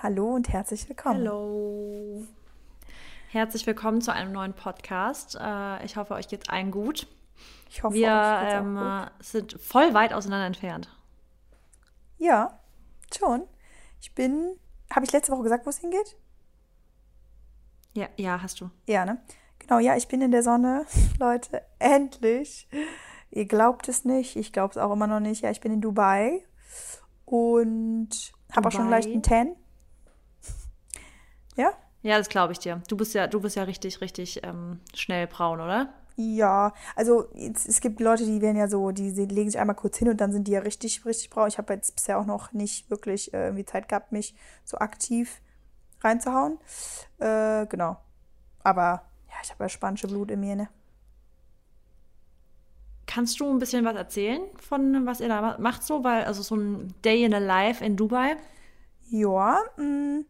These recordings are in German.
Hallo und herzlich willkommen. Hallo. Herzlich willkommen zu einem neuen Podcast. Äh, ich hoffe, euch geht's allen gut. Ich hoffe, Wir euch geht's auch ähm, gut. sind voll weit auseinander entfernt. Ja, schon. Ich bin. Habe ich letzte Woche gesagt, wo es hingeht? Ja, ja, hast du. Ja, ne? Genau, ja, ich bin in der Sonne. Leute, endlich. Ihr glaubt es nicht. Ich glaube es auch immer noch nicht. Ja, ich bin in Dubai und habe auch schon leicht einen Tan. Ja? Ja, das glaube ich dir. Du bist ja, du bist ja richtig, richtig ähm, schnell braun, oder? Ja, also es, gibt Leute, die werden ja so, die, legen sich einmal kurz hin und dann sind die ja richtig, richtig braun. Ich habe jetzt bisher auch noch nicht wirklich äh, irgendwie Zeit gehabt, mich so aktiv reinzuhauen. Äh, genau. Aber ja, ich habe ja spanische Blut in mir, ne? Kannst du ein bisschen was erzählen von was ihr da ma- macht so? Weil, also so ein Day in a Life in Dubai. Ja, mh,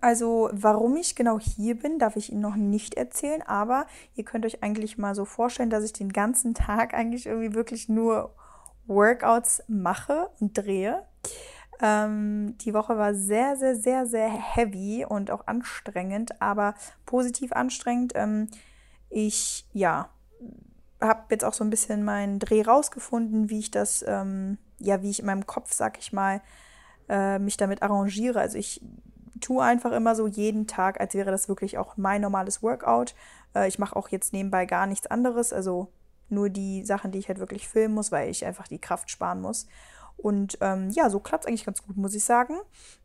also warum ich genau hier bin, darf ich Ihnen noch nicht erzählen, aber ihr könnt euch eigentlich mal so vorstellen, dass ich den ganzen Tag eigentlich irgendwie wirklich nur Workouts mache und drehe. Ähm, die Woche war sehr, sehr, sehr, sehr heavy und auch anstrengend, aber positiv anstrengend. Ähm, ich, ja, habe jetzt auch so ein bisschen meinen Dreh rausgefunden, wie ich das, ähm, ja, wie ich in meinem Kopf, sag ich mal, äh, mich damit arrangiere. Also ich tue einfach immer so jeden Tag, als wäre das wirklich auch mein normales Workout. Äh, ich mache auch jetzt nebenbei gar nichts anderes, also nur die Sachen, die ich halt wirklich filmen muss, weil ich einfach die Kraft sparen muss. Und ähm, ja, so klappt es eigentlich ganz gut, muss ich sagen.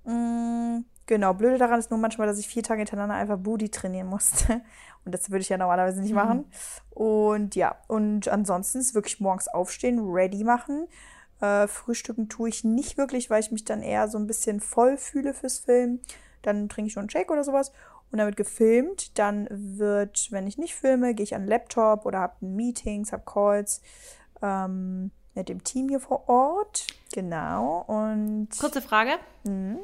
Mm, genau, blöde daran ist nur manchmal, dass ich vier Tage hintereinander einfach Booty trainieren musste. Und das würde ich ja normalerweise nicht machen. Und ja, und ansonsten ist wirklich morgens aufstehen, ready machen. Äh, frühstücken tue ich nicht wirklich, weil ich mich dann eher so ein bisschen voll fühle fürs Filmen. Dann trinke ich noch einen Shake oder sowas. Und dann wird gefilmt. Dann wird, wenn ich nicht filme, gehe ich an den Laptop oder habe Meetings, habe Calls ähm, mit dem Team hier vor Ort. Genau. Und Kurze Frage. Mhm.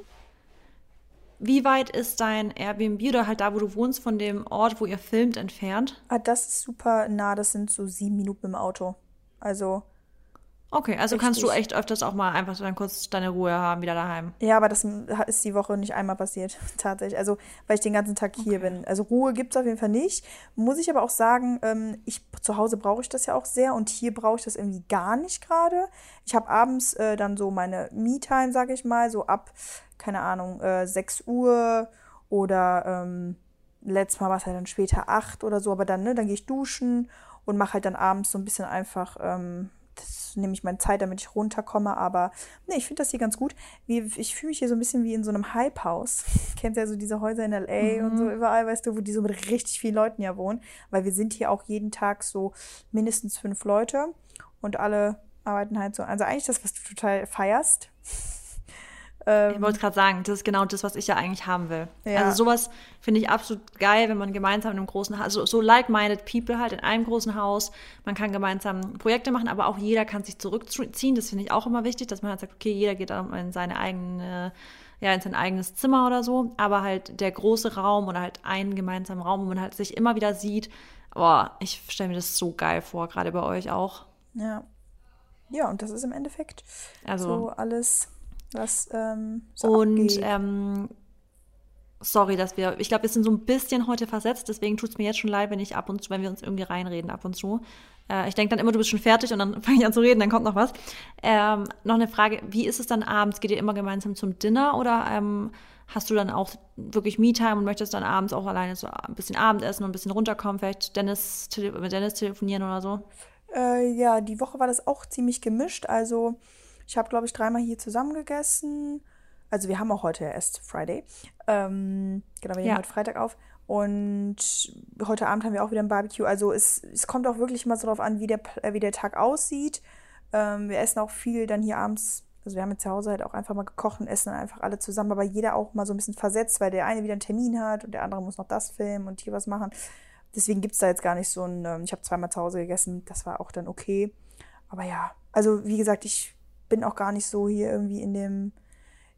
Wie weit ist dein Airbnb oder halt da, wo du wohnst, von dem Ort, wo ihr filmt, entfernt? ah, das ist super nah. Das sind so sieben Minuten im Auto. Also Okay, also kannst du Richtig. echt öfters auch mal einfach so dann kurz deine Ruhe haben, wieder daheim. Ja, aber das ist die Woche nicht einmal passiert, tatsächlich. Also, weil ich den ganzen Tag hier bin. Also Ruhe gibt es auf jeden Fall nicht. Muss ich aber auch sagen, ähm, ich zu Hause brauche ich das ja auch sehr und hier brauche ich das irgendwie gar nicht gerade. Ich habe abends äh, dann so meine Me-Time, sage ich mal, so ab, keine Ahnung, äh, 6 Uhr oder ähm, letztes Mal war es halt dann später 8 oder so, aber dann, ne, dann gehe ich duschen und mache halt dann abends so ein bisschen einfach, ähm, das nehme ich meine Zeit, damit ich runterkomme, aber ne, ich finde das hier ganz gut. Wie, ich fühle mich hier so ein bisschen wie in so einem Hype-Haus. Kennt ja so diese Häuser in L.A. und so überall, weißt du, wo die so mit richtig vielen Leuten ja wohnen, weil wir sind hier auch jeden Tag so mindestens fünf Leute und alle arbeiten halt so, also eigentlich das, was du total feierst. Ich wollte gerade sagen, das ist genau das, was ich ja eigentlich haben will. Ja. Also sowas finde ich absolut geil, wenn man gemeinsam in einem großen Haus, also so like-minded people halt in einem großen Haus, man kann gemeinsam Projekte machen, aber auch jeder kann sich zurückziehen. Das finde ich auch immer wichtig, dass man halt sagt, okay, jeder geht dann in seine eigene, ja, in sein eigenes Zimmer oder so, aber halt der große Raum oder halt einen gemeinsamen Raum, wo man halt sich immer wieder sieht. Boah, ich stelle mir das so geil vor, gerade bei euch auch. Ja. Ja, und das ist im Endeffekt Also- so alles, was ähm, so Und ähm, sorry, dass wir, ich glaube, wir sind so ein bisschen heute versetzt, deswegen tut es mir jetzt schon leid, wenn ich ab und zu, wenn wir uns irgendwie reinreden ab und zu. Äh, ich denke dann immer, du bist schon fertig und dann fange ich an zu reden, dann kommt noch was. Ähm, noch eine Frage, wie ist es dann abends? Geht ihr immer gemeinsam zum Dinner oder ähm, hast du dann auch wirklich Me-Time und möchtest dann abends auch alleine so ein bisschen Abendessen und ein bisschen runterkommen, vielleicht Dennis, mit Dennis telefonieren oder so? Äh, ja, die Woche war das auch ziemlich gemischt. Also, ich habe, glaube ich, dreimal hier zusammen gegessen. Also, wir haben auch heute erst Friday. Ähm, genau, wir nehmen Ja. heute Freitag auf. Und heute Abend haben wir auch wieder ein Barbecue. Also, es, es kommt auch wirklich mal so drauf an, wie der, wie der Tag aussieht. Ähm, wir essen auch viel dann hier abends. Also, wir haben jetzt zu Hause halt auch einfach mal gekocht und essen dann einfach alle zusammen. Aber jeder auch mal so ein bisschen versetzt, weil der eine wieder einen Termin hat und der andere muss noch das filmen und hier was machen. Deswegen gibt es da jetzt gar nicht so ein, ähm, ich habe zweimal zu Hause gegessen, das war auch dann okay. Aber ja, also wie gesagt, ich bin auch gar nicht so hier irgendwie in dem,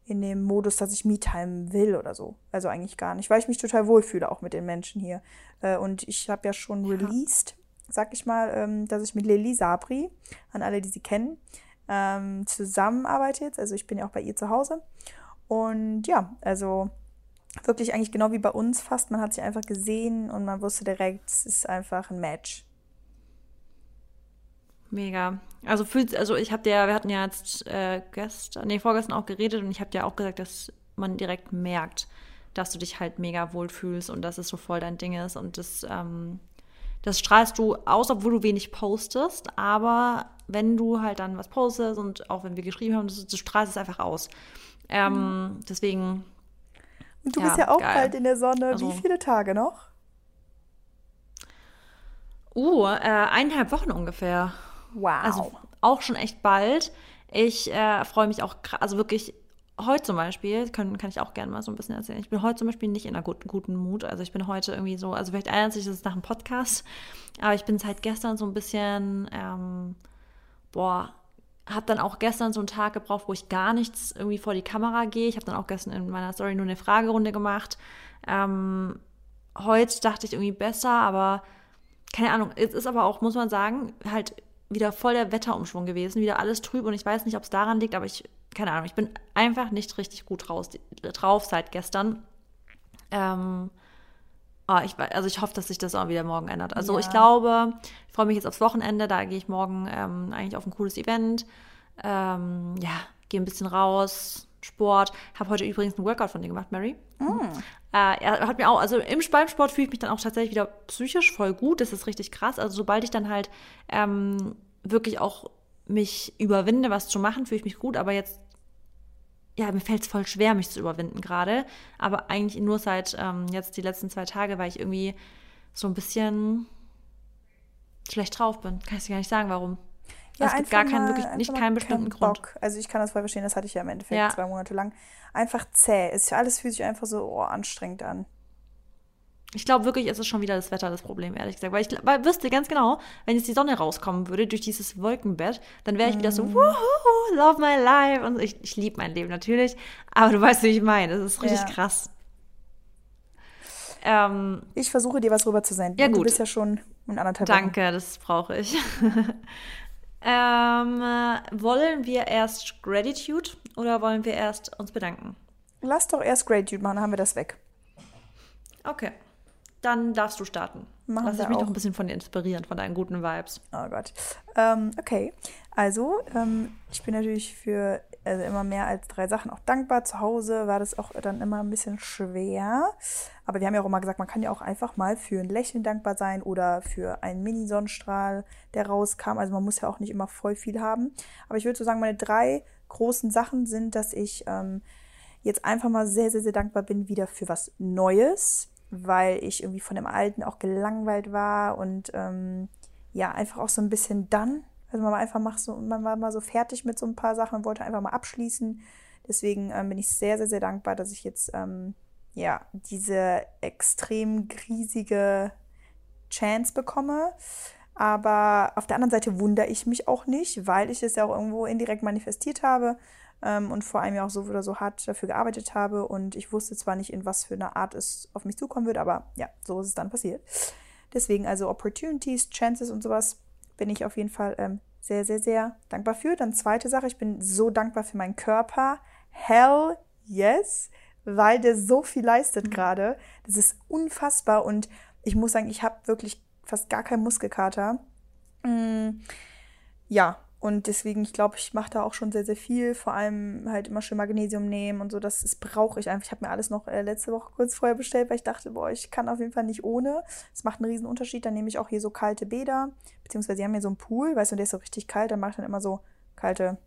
in dem Modus, dass ich Me-Time will oder so. Also eigentlich gar nicht, weil ich mich total wohlfühle auch mit den Menschen hier. Äh, und ich habe ja schon released, sag ich mal, ähm, dass ich mit Lili Sabri, an alle, die sie kennen, ähm, zusammenarbeite jetzt. Also ich bin ja auch bei ihr zu Hause. Und ja, also wirklich eigentlich genau wie bei uns fast. Man hat sich einfach gesehen und man wusste direkt, es ist einfach ein Match. Mega. Also fühlt, also ich habe dir, wir hatten ja jetzt äh, gestern, nee, vorgestern auch geredet und ich habe dir auch gesagt, dass man direkt merkt, dass du dich halt mega wohl fühlst und dass es so voll dein Ding ist und das, ähm, das strahlst du aus, obwohl du wenig postest, aber wenn du halt dann was postest und auch wenn wir geschrieben haben, du, du strahlst es einfach aus. Ähm, mhm. Deswegen. Und du ja, bist ja auch geil. bald in der Sonne. Also, Wie viele Tage noch? Uh, äh, eineinhalb Wochen ungefähr. Wow. Also auch schon echt bald. Ich äh, freue mich auch, also wirklich heute zum Beispiel, kann, kann ich auch gerne mal so ein bisschen erzählen. Ich bin heute zum Beispiel nicht in einer guten, guten Mut. Also ich bin heute irgendwie so, also vielleicht erinnert sich das nach einem Podcast, aber ich bin seit gestern so ein bisschen, ähm, boah, habe dann auch gestern so einen Tag gebraucht, wo ich gar nichts irgendwie vor die Kamera gehe. Ich habe dann auch gestern in meiner Story nur eine Fragerunde gemacht. Ähm, heute dachte ich irgendwie besser, aber keine Ahnung. Es ist aber auch, muss man sagen, halt wieder voll der Wetterumschwung gewesen, wieder alles trüb und ich weiß nicht, ob es daran liegt, aber ich, keine Ahnung, ich bin einfach nicht richtig gut raus, drauf seit gestern. Ähm, oh, ich, also ich hoffe, dass sich das auch wieder morgen ändert. Also ja. ich glaube, ich freue mich jetzt aufs Wochenende, da gehe ich morgen ähm, eigentlich auf ein cooles Event. Ähm, ja, gehe ein bisschen raus, Sport. Habe heute übrigens einen Workout von dir gemacht, Mary. Mm. Äh, er hat mir auch, also im Sport fühle ich mich dann auch tatsächlich wieder psychisch voll gut. Das ist richtig krass. Also sobald ich dann halt ähm, wirklich auch mich überwinde, was zu machen, fühle ich mich gut. Aber jetzt, ja, mir fällt es voll schwer, mich zu überwinden gerade. Aber eigentlich nur seit ähm, jetzt die letzten zwei Tage, weil ich irgendwie so ein bisschen schlecht drauf bin. Kann ich dir gar nicht sagen, warum. Ja, also es gibt gar keinen, wirklich nicht keinen bestimmten keinen Grund. Also ich kann das voll verstehen, das hatte ich ja im Endeffekt ja. zwei Monate lang. Einfach zäh. Es, alles fühlt sich einfach so oh, anstrengend an. Ich glaube wirklich, es ist schon wieder das Wetter das Problem, ehrlich gesagt. Weil ich weil, wüsste ganz genau, wenn jetzt die Sonne rauskommen würde durch dieses Wolkenbett, dann wäre ich mm. wieder so, mhm. Wuhu, love my life. Und ich, ich liebe mein Leben natürlich. Aber du weißt, wie ich meine. Das ist richtig ja. krass. Ähm, ich versuche dir was rüber zu senden. Ja, gut. Du bist ja schon in anderthalb Danke, Wochen. das brauche ich. Ähm, wollen wir erst Gratitude oder wollen wir erst uns bedanken? Lass doch erst Gratitude machen, dann haben wir das weg. Okay. Dann darfst du starten. Machen Lass ich mich auch. noch ein bisschen von dir inspirieren, von deinen guten Vibes. Oh Gott. Ähm, okay. Also, ähm, ich bin natürlich für also immer mehr als drei Sachen auch dankbar. Zu Hause war das auch dann immer ein bisschen schwer. Aber wir haben ja auch immer gesagt, man kann ja auch einfach mal für ein Lächeln dankbar sein oder für einen Mini-Sonnenstrahl, der rauskam. Also man muss ja auch nicht immer voll viel haben. Aber ich würde so sagen, meine drei großen Sachen sind, dass ich ähm, jetzt einfach mal sehr, sehr, sehr dankbar bin wieder für was Neues, weil ich irgendwie von dem Alten auch gelangweilt war und ähm, ja, einfach auch so ein bisschen dann also man war einfach mal so, man war mal so fertig mit so ein paar Sachen und wollte einfach mal abschließen. Deswegen ähm, bin ich sehr, sehr, sehr dankbar, dass ich jetzt ähm, ja diese extrem riesige Chance bekomme. Aber auf der anderen Seite wundere ich mich auch nicht, weil ich es ja auch irgendwo indirekt manifestiert habe ähm, und vor allem ja auch so oder so hart dafür gearbeitet habe. Und ich wusste zwar nicht, in was für eine Art es auf mich zukommen wird, aber ja, so ist es dann passiert. Deswegen also Opportunities, Chances und sowas bin ich auf jeden Fall ähm, sehr, sehr, sehr dankbar für. Dann zweite Sache, ich bin so dankbar für meinen Körper. Hell yes, weil der so viel leistet mhm. gerade. Das ist unfassbar und ich muss sagen, ich habe wirklich fast gar keinen Muskelkater. Mm, ja, und deswegen, ich glaube, ich mache da auch schon sehr, sehr viel. Vor allem halt immer schön Magnesium nehmen und so. Das, das brauche ich einfach. Ich habe mir alles noch äh, letzte Woche kurz vorher bestellt, weil ich dachte, boah, ich kann auf jeden Fall nicht ohne. Das macht einen riesen Unterschied. Dann nehme ich auch hier so kalte Bäder. Beziehungsweise, sie haben hier so einen Pool, weißt du, der ist so richtig kalt. Dann mache ich dann immer so kalte.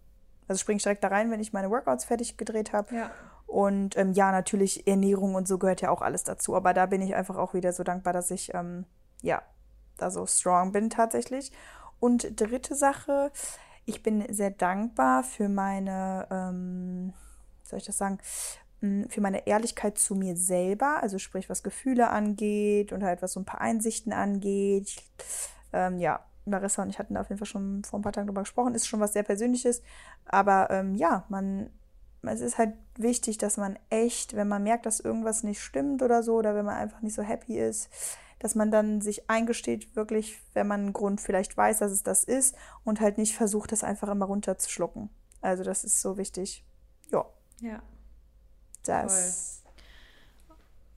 Also springe ich direkt da rein, wenn ich meine Workouts fertig gedreht habe. Ja. Und ähm, ja, natürlich Ernährung und so gehört ja auch alles dazu. Aber da bin ich einfach auch wieder so dankbar, dass ich ähm, ja da so strong bin tatsächlich. Und dritte Sache, ich bin sehr dankbar für meine, ähm, soll ich das sagen, für meine Ehrlichkeit zu mir selber, also sprich, was Gefühle angeht und halt was so ein paar Einsichten angeht. Ähm, ja, Larissa und ich hatten da auf jeden Fall schon vor ein paar Tagen drüber gesprochen, ist schon was sehr Persönliches, aber ähm, ja, man, es ist halt wichtig, dass man echt, wenn man merkt, dass irgendwas nicht stimmt oder so, oder wenn man einfach nicht so happy ist, dass man dann sich eingesteht, wirklich, wenn man einen Grund vielleicht weiß, dass es das ist und halt nicht versucht, das einfach immer runterzuschlucken. Also das ist so wichtig. Ja. Ja. Das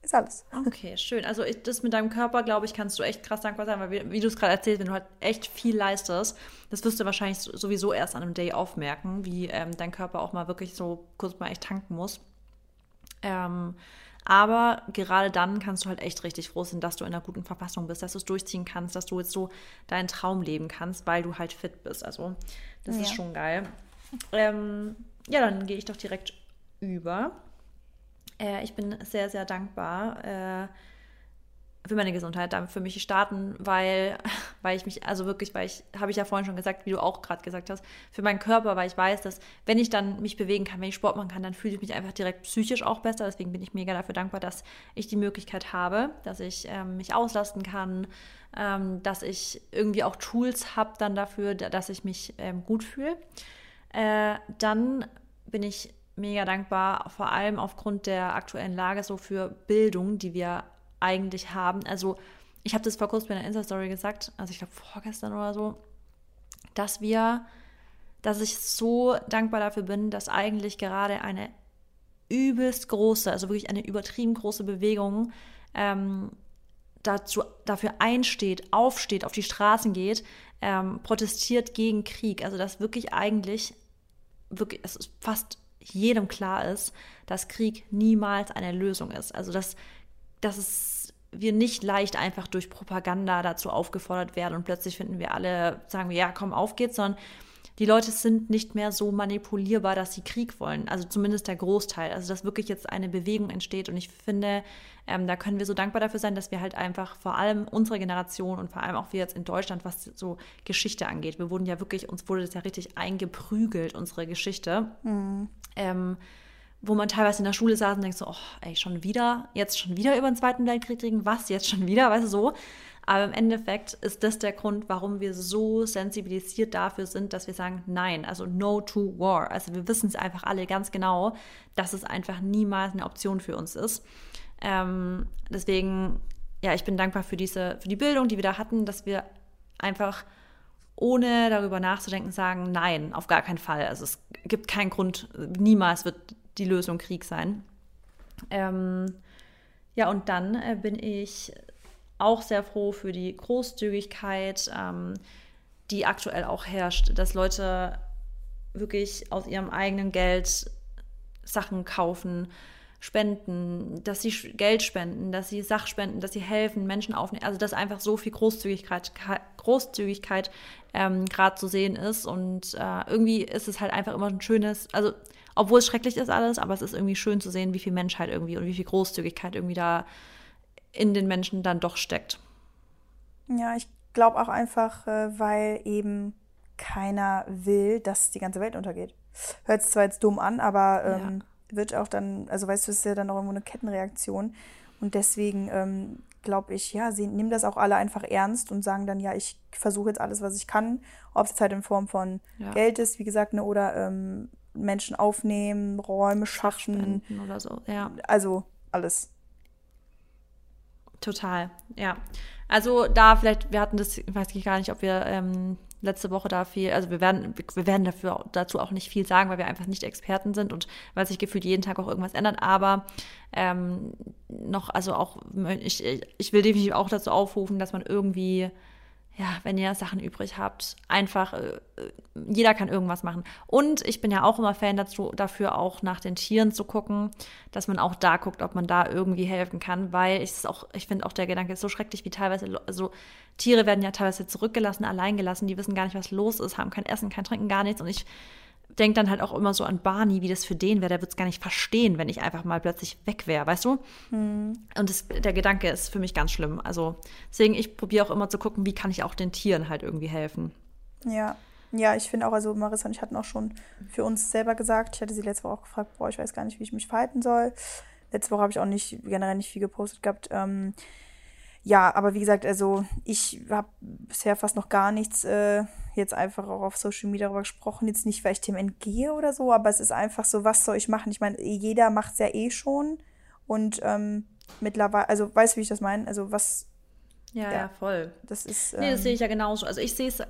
ist alles. Okay, schön. Also ich, das mit deinem Körper, glaube ich, kannst du echt krass dankbar sein, weil wie, wie du es gerade erzählst, wenn du halt echt viel leistest, das wirst du wahrscheinlich sowieso erst an einem Day aufmerken, wie ähm, dein Körper auch mal wirklich so kurz mal echt tanken muss. Ähm, aber gerade dann kannst du halt echt richtig froh sein, dass du in einer guten Verfassung bist, dass du es durchziehen kannst, dass du jetzt so deinen Traum leben kannst, weil du halt fit bist. Also das ja. ist schon geil. Ähm, ja, dann gehe ich doch direkt über. Äh, ich bin sehr, sehr dankbar. Äh, für meine Gesundheit, damit für mich starten, weil, weil ich mich, also wirklich, weil ich, habe ich ja vorhin schon gesagt, wie du auch gerade gesagt hast, für meinen Körper, weil ich weiß, dass wenn ich dann mich bewegen kann, wenn ich Sport machen kann, dann fühle ich mich einfach direkt psychisch auch besser. Deswegen bin ich mega dafür dankbar, dass ich die Möglichkeit habe, dass ich ähm, mich auslasten kann, ähm, dass ich irgendwie auch Tools habe dann dafür, dass ich mich ähm, gut fühle. Äh, dann bin ich mega dankbar, vor allem aufgrund der aktuellen Lage so für Bildung, die wir eigentlich haben. Also ich habe das vor kurzem in der Insta-Story gesagt, also ich glaube vorgestern oder so, dass wir, dass ich so dankbar dafür bin, dass eigentlich gerade eine übelst große, also wirklich eine übertrieben große Bewegung ähm, dazu, dafür einsteht, aufsteht, auf die Straßen geht, ähm, protestiert gegen Krieg. Also dass wirklich eigentlich, wirklich, es ist fast jedem klar ist, dass Krieg niemals eine Lösung ist. Also dass dass es, wir nicht leicht einfach durch Propaganda dazu aufgefordert werden und plötzlich finden wir alle, sagen wir, ja, komm, auf geht's, sondern die Leute sind nicht mehr so manipulierbar, dass sie Krieg wollen. Also zumindest der Großteil. Also dass wirklich jetzt eine Bewegung entsteht. Und ich finde, ähm, da können wir so dankbar dafür sein, dass wir halt einfach vor allem unsere Generation und vor allem auch wir jetzt in Deutschland, was so Geschichte angeht, wir wurden ja wirklich, uns wurde das ja richtig eingeprügelt, unsere Geschichte. Mhm. Ähm, wo man teilweise in der Schule saß und denkt so, oh, ey, schon wieder, jetzt schon wieder über den Zweiten Weltkrieg reden, was, jetzt schon wieder, weißt du, so. Aber im Endeffekt ist das der Grund, warum wir so sensibilisiert dafür sind, dass wir sagen, nein, also no to war. Also wir wissen es einfach alle ganz genau, dass es einfach niemals eine Option für uns ist. Ähm, deswegen, ja, ich bin dankbar für diese, für die Bildung, die wir da hatten, dass wir einfach ohne darüber nachzudenken sagen, nein, auf gar keinen Fall. Also es gibt keinen Grund, niemals wird die Lösung Krieg sein. Ähm, ja, und dann äh, bin ich auch sehr froh für die Großzügigkeit, ähm, die aktuell auch herrscht, dass Leute wirklich aus ihrem eigenen Geld Sachen kaufen, spenden, dass sie Geld spenden, dass sie Sachspenden, dass sie helfen, Menschen aufnehmen. Also dass einfach so viel Großzügigkeit, Großzügigkeit ähm, gerade zu sehen ist. Und äh, irgendwie ist es halt einfach immer ein schönes, also obwohl es schrecklich ist alles, aber es ist irgendwie schön zu sehen, wie viel Menschheit irgendwie und wie viel Großzügigkeit irgendwie da in den Menschen dann doch steckt. Ja, ich glaube auch einfach, äh, weil eben keiner will, dass die ganze Welt untergeht. Hört es zwar jetzt dumm an, aber ähm, ja. wird auch dann, also weißt du, es ist ja dann auch irgendwo eine Kettenreaktion. Und deswegen ähm, glaube ich, ja, sie nehmen das auch alle einfach ernst und sagen dann, ja, ich versuche jetzt alles, was ich kann, ob es jetzt halt in Form von ja. Geld ist, wie gesagt, ne, oder ähm, Menschen aufnehmen, Räume schaffen. oder so, ja. Also alles. Total, ja. Also da vielleicht, wir hatten das, weiß ich gar nicht, ob wir ähm, letzte Woche da viel, also wir werden, wir werden dafür dazu auch nicht viel sagen, weil wir einfach nicht Experten sind und weil sich gefühlt jeden Tag auch irgendwas ändert. Aber ähm, noch, also auch, ich, ich will definitiv auch dazu aufrufen, dass man irgendwie ja, wenn ihr Sachen übrig habt, einfach, äh, jeder kann irgendwas machen. Und ich bin ja auch immer Fan dazu, dafür auch nach den Tieren zu gucken, dass man auch da guckt, ob man da irgendwie helfen kann, weil ich es auch, ich finde auch der Gedanke ist so schrecklich, wie teilweise, also Tiere werden ja teilweise zurückgelassen, allein gelassen, die wissen gar nicht, was los ist, haben kein Essen, kein Trinken, gar nichts. Und ich denke dann halt auch immer so an Barney, wie das für den wäre. Der wird es gar nicht verstehen, wenn ich einfach mal plötzlich weg wäre, weißt du? Hm. Und das, der Gedanke ist für mich ganz schlimm. Also deswegen, ich probiere auch immer zu gucken, wie kann ich auch den Tieren halt irgendwie helfen. Ja. Ja, ich finde auch, also Marissa und ich hatten auch schon für uns selber gesagt, ich hatte sie letzte Woche auch gefragt, boah, ich weiß gar nicht, wie ich mich verhalten soll. Letzte Woche habe ich auch nicht generell nicht viel gepostet gehabt. Ähm, ja, aber wie gesagt, also ich habe bisher fast noch gar nichts äh, jetzt einfach auch auf Social Media darüber gesprochen. Jetzt nicht, weil ich dem entgehe oder so, aber es ist einfach so, was soll ich machen? Ich meine, jeder macht es ja eh schon. Und ähm, mittlerweile, also weißt du, wie ich das meine? Also was. Ja, ja, ja, voll. Das ist. Ähm, nee, das ähm, sehe ich ja genauso. Also ich sehe es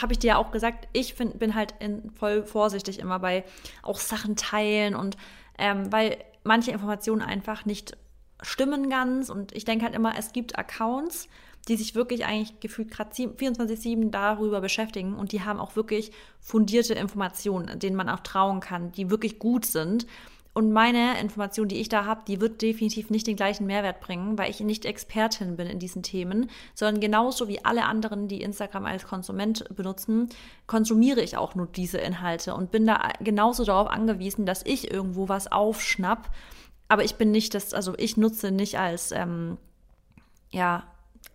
habe ich dir ja auch gesagt, ich find, bin halt in, voll vorsichtig immer bei auch Sachen teilen und ähm, weil manche Informationen einfach nicht stimmen ganz. Und ich denke halt immer, es gibt Accounts, die sich wirklich eigentlich gefühlt gerade 24-7 darüber beschäftigen und die haben auch wirklich fundierte Informationen, denen man auch trauen kann, die wirklich gut sind. Und meine Information, die ich da habe, die wird definitiv nicht den gleichen Mehrwert bringen, weil ich nicht Expertin bin in diesen Themen, sondern genauso wie alle anderen, die Instagram als Konsument benutzen, konsumiere ich auch nur diese Inhalte und bin da genauso darauf angewiesen, dass ich irgendwo was aufschnapp. Aber ich bin nicht das, also ich nutze nicht als, ähm, ja,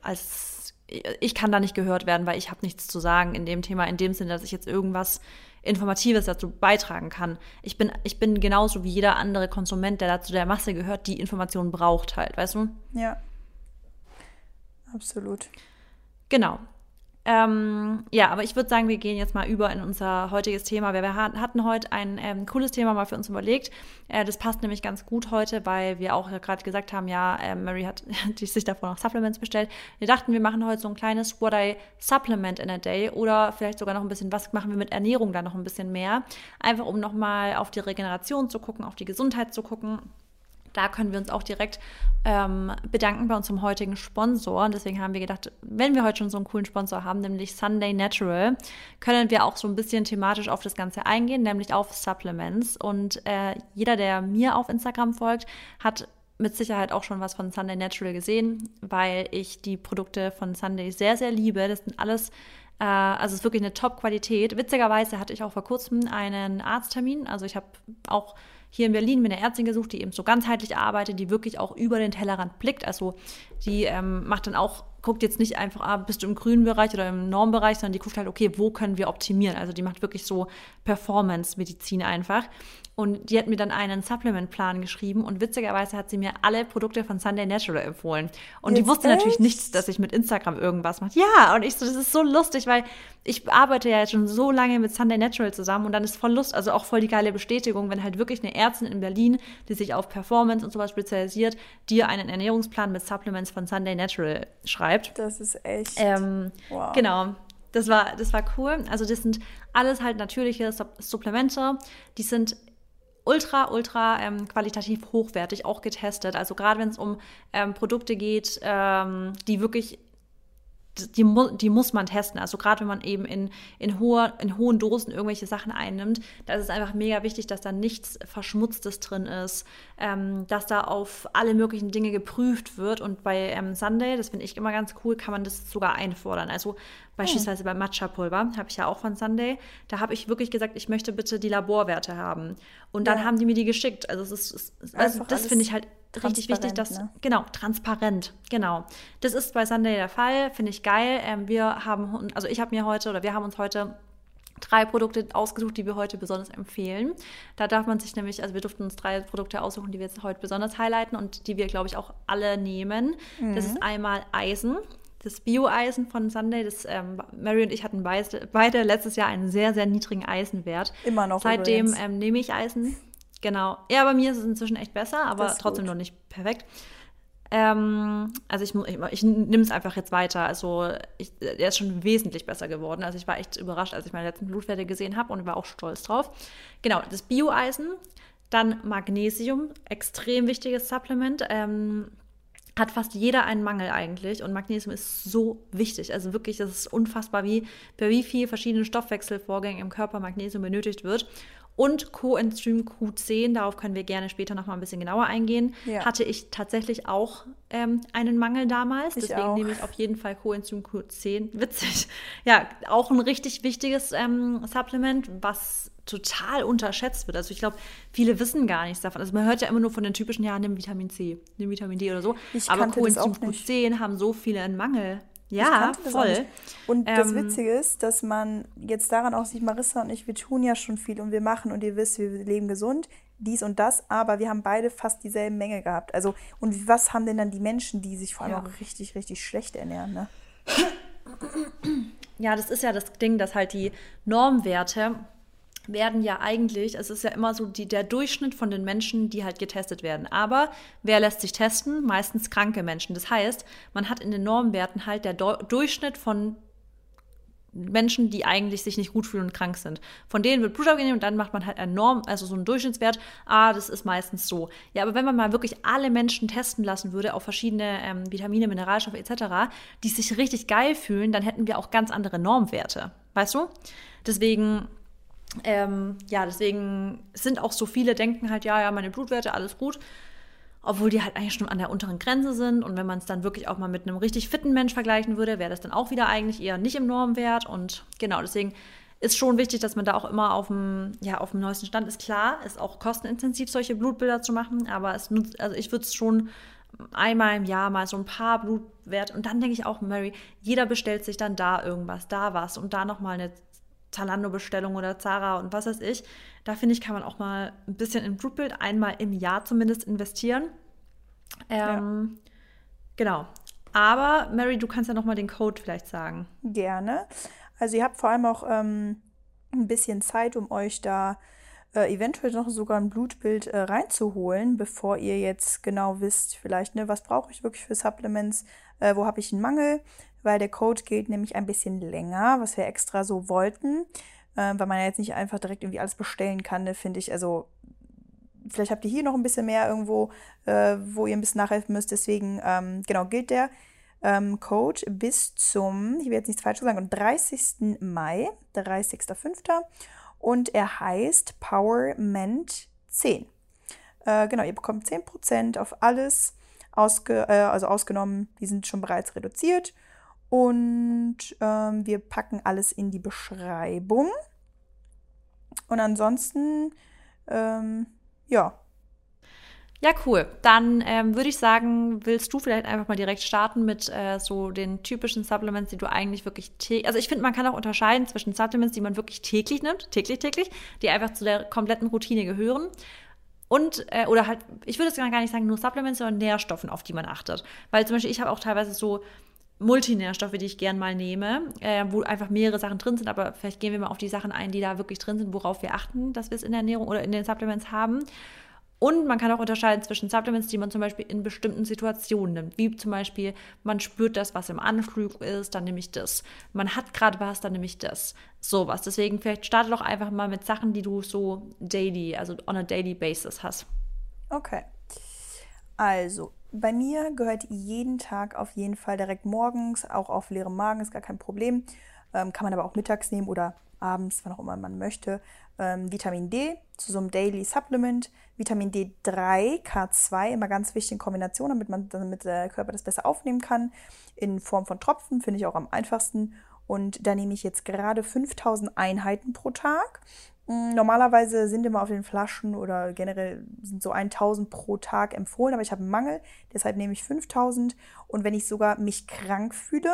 als, ich kann da nicht gehört werden, weil ich habe nichts zu sagen in dem Thema, in dem Sinne, dass ich jetzt irgendwas Informatives dazu beitragen kann. Ich bin, ich bin genauso wie jeder andere Konsument, der dazu der Masse gehört, die Informationen braucht halt, weißt du? Ja. Absolut. Genau. Ähm, ja, aber ich würde sagen, wir gehen jetzt mal über in unser heutiges Thema. Wir, hatten heute ein ähm, cooles Thema mal für uns überlegt. Äh, das passt nämlich ganz gut heute, weil wir auch gerade gesagt haben, ja, äh, Mary hat sich davor noch Supplements bestellt. Wir dachten, wir machen heute so ein kleines What I Supplement in a Day oder vielleicht sogar noch ein bisschen, was machen wir mit Ernährung da noch ein bisschen mehr. Einfach um nochmal auf die Regeneration zu gucken, auf die Gesundheit zu gucken da können wir uns auch direkt ähm, bedanken bei unserem heutigen Sponsor. Und deswegen haben wir gedacht, wenn wir heute schon so einen coolen Sponsor haben, nämlich Sunday Natural, können wir auch so ein bisschen thematisch auf das Ganze eingehen, nämlich auf Supplements. Und äh, jeder, der mir auf Instagram folgt, hat mit Sicherheit auch schon was von Sunday Natural gesehen, weil ich die Produkte von Sunday sehr, sehr liebe. Das sind alles äh, also es ist wirklich eine Top-Qualität. Witzigerweise hatte ich auch vor kurzem einen Arzttermin. Also ich habe auch hier in Berlin mir eine Ärztin gesucht, die eben so ganzheitlich arbeitet, die wirklich auch über den Tellerrand blickt. Also die ähm, macht dann auch, guckt jetzt nicht einfach, ah, bist du im grünen Bereich oder im Normbereich, sondern die guckt halt, okay, wo können wir optimieren? Also die macht wirklich so Performance-Medizin einfach. Und die hat mir dann einen Supplement-Plan geschrieben und witzigerweise hat sie mir alle Produkte von Sunday Natural empfohlen. Und Jetzt die wusste echt? natürlich nichts, dass ich mit Instagram irgendwas mache. Ja, und ich so, das ist so lustig, weil ich arbeite ja jetzt schon so lange mit Sunday Natural zusammen und dann ist voll Lust, also auch voll die geile Bestätigung, wenn halt wirklich eine Ärztin in Berlin, die sich auf Performance und sowas spezialisiert, dir einen Ernährungsplan mit Supplements von Sunday Natural schreibt. Das ist echt. Ähm, wow. Genau. Das war, das war cool. Also das sind alles halt natürliche Supplemente. Die sind ultra, ultra ähm, qualitativ hochwertig, auch getestet. Also gerade wenn es um ähm, Produkte geht, ähm, die wirklich die, die muss man testen. Also gerade wenn man eben in, in, hoher, in hohen Dosen irgendwelche Sachen einnimmt, da ist es einfach mega wichtig, dass da nichts Verschmutztes drin ist, ähm, dass da auf alle möglichen Dinge geprüft wird. Und bei ähm, Sunday, das finde ich immer ganz cool, kann man das sogar einfordern. Also beispielsweise hm. bei Matcha-Pulver, habe ich ja auch von Sunday, da habe ich wirklich gesagt, ich möchte bitte die Laborwerte haben. Und dann ja. haben die mir die geschickt. Also, es ist, also das finde ich halt richtig wichtig, dass, ne? genau, transparent, genau. Das ist bei Sunday der Fall, finde ich geil. Ähm, wir haben, also ich habe mir heute, oder wir haben uns heute drei Produkte ausgesucht, die wir heute besonders empfehlen. Da darf man sich nämlich, also wir durften uns drei Produkte aussuchen, die wir jetzt heute besonders highlighten und die wir, glaube ich, auch alle nehmen. Mhm. Das ist einmal Eisen. Das Bio-Eisen von Sunday, das ähm, Mary und ich hatten beide, beide letztes Jahr einen sehr, sehr niedrigen Eisenwert. Immer noch. Seitdem ähm, nehme ich Eisen. Genau. Ja, bei mir ist es inzwischen echt besser, aber trotzdem gut. noch nicht perfekt. Ähm, also ich, ich, ich nehme es einfach jetzt weiter. Also ich, er ist schon wesentlich besser geworden. Also ich war echt überrascht, als ich meine letzten Blutwerte gesehen habe und war auch stolz drauf. Genau, das Bio-Eisen, dann Magnesium, extrem wichtiges Supplement. Ähm, hat fast jeder einen Mangel eigentlich und Magnesium ist so wichtig. Also wirklich, das ist unfassbar, wie bei wie vielen verschiedenen Stoffwechselvorgängen im Körper Magnesium benötigt wird und Coenzym Q10, darauf können wir gerne später noch mal ein bisschen genauer eingehen, ja. hatte ich tatsächlich auch ähm, einen Mangel damals. Ich Deswegen auch. nehme ich auf jeden Fall Coenzym Q10. Witzig. Ja, auch ein richtig wichtiges ähm, Supplement, was total unterschätzt wird. Also ich glaube, viele wissen gar nichts davon. Also man hört ja immer nur von den typischen, ja, nimm Vitamin C, nimm Vitamin D oder so. Ich Aber Coenzym Q10 haben so viele einen Mangel. Ja, voll. Und ähm, das Witzige ist, dass man jetzt daran auch sieht, Marissa und ich, wir tun ja schon viel und wir machen und ihr wisst, wir leben gesund, dies und das, aber wir haben beide fast dieselben Menge gehabt. Also, und was haben denn dann die Menschen, die sich vor allem ja. auch richtig, richtig schlecht ernähren, ne? Ja, das ist ja das Ding, dass halt die Normwerte werden ja eigentlich, es ist ja immer so die, der Durchschnitt von den Menschen, die halt getestet werden. Aber wer lässt sich testen? Meistens kranke Menschen. Das heißt, man hat in den Normwerten halt der Do Durchschnitt von Menschen, die eigentlich sich nicht gut fühlen und krank sind. Von denen wird Blut abgenommen und dann macht man halt einen Norm, also so einen Durchschnittswert. Ah, das ist meistens so. Ja, aber wenn man mal wirklich alle Menschen testen lassen würde auf verschiedene ähm, Vitamine, Mineralstoffe etc., die sich richtig geil fühlen, dann hätten wir auch ganz andere Normwerte. Weißt du? Deswegen ähm, ja, deswegen sind auch so viele, denken halt, ja, ja, meine Blutwerte, alles gut obwohl die halt eigentlich schon an der unteren Grenze sind. Und wenn man es dann wirklich auch mal mit einem richtig fitten Mensch vergleichen würde, wäre das dann auch wieder eigentlich eher nicht im Normwert. Und genau, deswegen ist schon wichtig, dass man da auch immer auf dem, ja, auf dem neuesten Stand ist. Klar, ist auch kostenintensiv, solche Blutbilder zu machen, aber es nutzt, also ich würde es schon einmal im Jahr mal so ein paar Blutwerte und dann denke ich auch, Mary, jeder bestellt sich dann da irgendwas, da was und da nochmal eine Zalando-Bestellung oder Zara und was weiß ich. Da finde ich, kann man auch mal ein bisschen in Blutbild einmal im Jahr zumindest investieren. Ähm, ja. Genau. Aber Mary, du kannst ja nochmal den Code vielleicht sagen. Gerne. Also ihr habt vor allem auch ähm, ein bisschen Zeit, um euch da äh, eventuell noch sogar ein Blutbild äh, reinzuholen, bevor ihr jetzt genau wisst, vielleicht, ne, was brauche ich wirklich für Supplements, äh, wo habe ich einen Mangel weil der Code gilt nämlich ein bisschen länger, was wir extra so wollten, äh, weil man ja jetzt nicht einfach direkt irgendwie alles bestellen kann, ne, finde ich. Also vielleicht habt ihr hier noch ein bisschen mehr irgendwo, äh, wo ihr ein bisschen nachhelfen müsst. Deswegen, ähm, genau, gilt der ähm, Code bis zum, ich will jetzt nichts falsch sagen, am 30. Mai, 30.05. Und er heißt Powerment 10. Äh, genau, ihr bekommt 10% auf alles, ausge, äh, also ausgenommen, die sind schon bereits reduziert. Und ähm, wir packen alles in die Beschreibung. Und ansonsten, ähm, ja. Ja, cool. Dann ähm, würde ich sagen, willst du vielleicht einfach mal direkt starten mit äh, so den typischen Supplements, die du eigentlich wirklich täglich. Also ich finde, man kann auch unterscheiden zwischen Supplements, die man wirklich täglich nimmt, täglich, täglich, die einfach zu der kompletten Routine gehören. Und, äh, oder halt, ich würde es gar nicht sagen, nur Supplements, sondern Nährstoffen, auf die man achtet. Weil zum Beispiel, ich habe auch teilweise so Multinährstoffe, die ich gern mal nehme, äh, wo einfach mehrere Sachen drin sind, aber vielleicht gehen wir mal auf die Sachen ein, die da wirklich drin sind, worauf wir achten, dass wir es in der Ernährung oder in den Supplements haben. Und man kann auch unterscheiden zwischen Supplements, die man zum Beispiel in bestimmten Situationen nimmt. Wie zum Beispiel, man spürt das, was im Anflug ist, dann nehme ich das. Man hat gerade was, dann nehme ich das. Sowas. Deswegen vielleicht starte doch einfach mal mit Sachen, die du so daily, also on a daily basis hast. Okay. Also, bei mir gehört jeden Tag auf jeden Fall direkt morgens, auch auf leerem Magen, ist gar kein Problem. Ähm, kann man aber auch mittags nehmen oder abends, wann auch immer man möchte. Ähm, Vitamin D zu so einem Daily Supplement. Vitamin D3, K2, immer ganz wichtig in Kombination, damit, man, damit der Körper das besser aufnehmen kann. In Form von Tropfen finde ich auch am einfachsten. Und da nehme ich jetzt gerade 5000 Einheiten pro Tag. Mm, normalerweise sind immer auf den Flaschen oder generell sind so 1000 pro Tag empfohlen, aber ich habe einen Mangel, deshalb nehme ich 5000. Und wenn ich sogar mich krank fühle,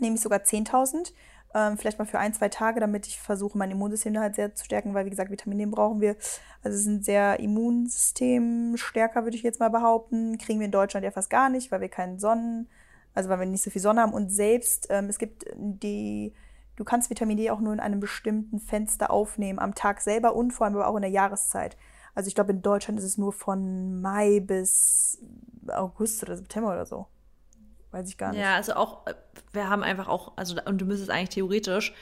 nehme ich sogar 10.000. Ähm, vielleicht mal für ein, zwei Tage, damit ich versuche, mein Immunsystem halt sehr zu stärken, weil wie gesagt, Vitamin D brauchen wir. Also es sind sehr Immunsystemstärker, würde ich jetzt mal behaupten. Kriegen wir in Deutschland ja fast gar nicht, weil wir keinen Sonnen, also weil wir nicht so viel Sonne haben. Und selbst, ähm, es gibt die Du kannst Vitamin D auch nur in einem bestimmten Fenster aufnehmen, am Tag selber und vor allem aber auch in der Jahreszeit. Also ich glaube, in Deutschland ist es nur von Mai bis August oder September oder so. Weiß ich gar nicht. Ja, also auch, wir haben einfach auch, also und du müsstest eigentlich theoretisch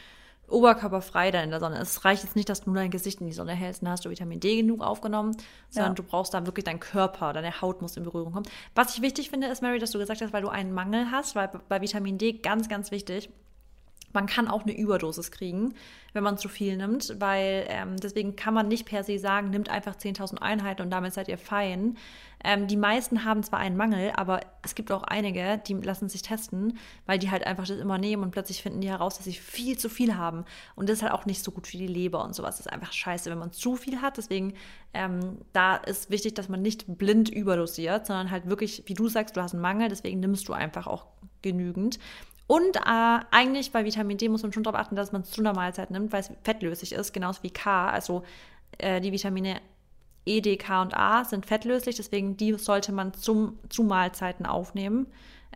oberkörperfrei dann in der Sonne. Es reicht jetzt nicht, dass du nur dein Gesicht in die Sonne hältst, dann hast du Vitamin D genug aufgenommen, sondern ja. du brauchst da wirklich deinen Körper, deine Haut muss in Berührung kommen. Was ich wichtig finde, ist, Mary, dass du gesagt hast, weil du einen Mangel hast, weil bei Vitamin D ganz, ganz wichtig, man kann auch eine Überdosis kriegen, wenn man zu viel nimmt, weil ähm, deswegen kann man nicht per se sagen, nimmt einfach 10.000 Einheiten und damit seid ihr fein. Ähm, die meisten haben zwar einen Mangel, aber es gibt auch einige, die lassen sich testen, weil die halt einfach das immer nehmen und plötzlich finden die heraus, dass sie viel zu viel haben. Und das ist halt auch nicht so gut für die Leber und sowas. Das ist einfach scheiße, wenn man zu viel hat. Deswegen, ähm, da ist wichtig, dass man nicht blind überdosiert, sondern halt wirklich, wie du sagst, du hast einen Mangel, deswegen nimmst du einfach auch genügend. Und äh, eigentlich bei Vitamin D muss man schon darauf achten, dass man es zu einer Mahlzeit nimmt, weil es fettlöslich ist, genauso wie K. Also äh, die Vitamine E, D, K und A sind fettlöslich, deswegen die sollte man zum, zu Mahlzeiten aufnehmen,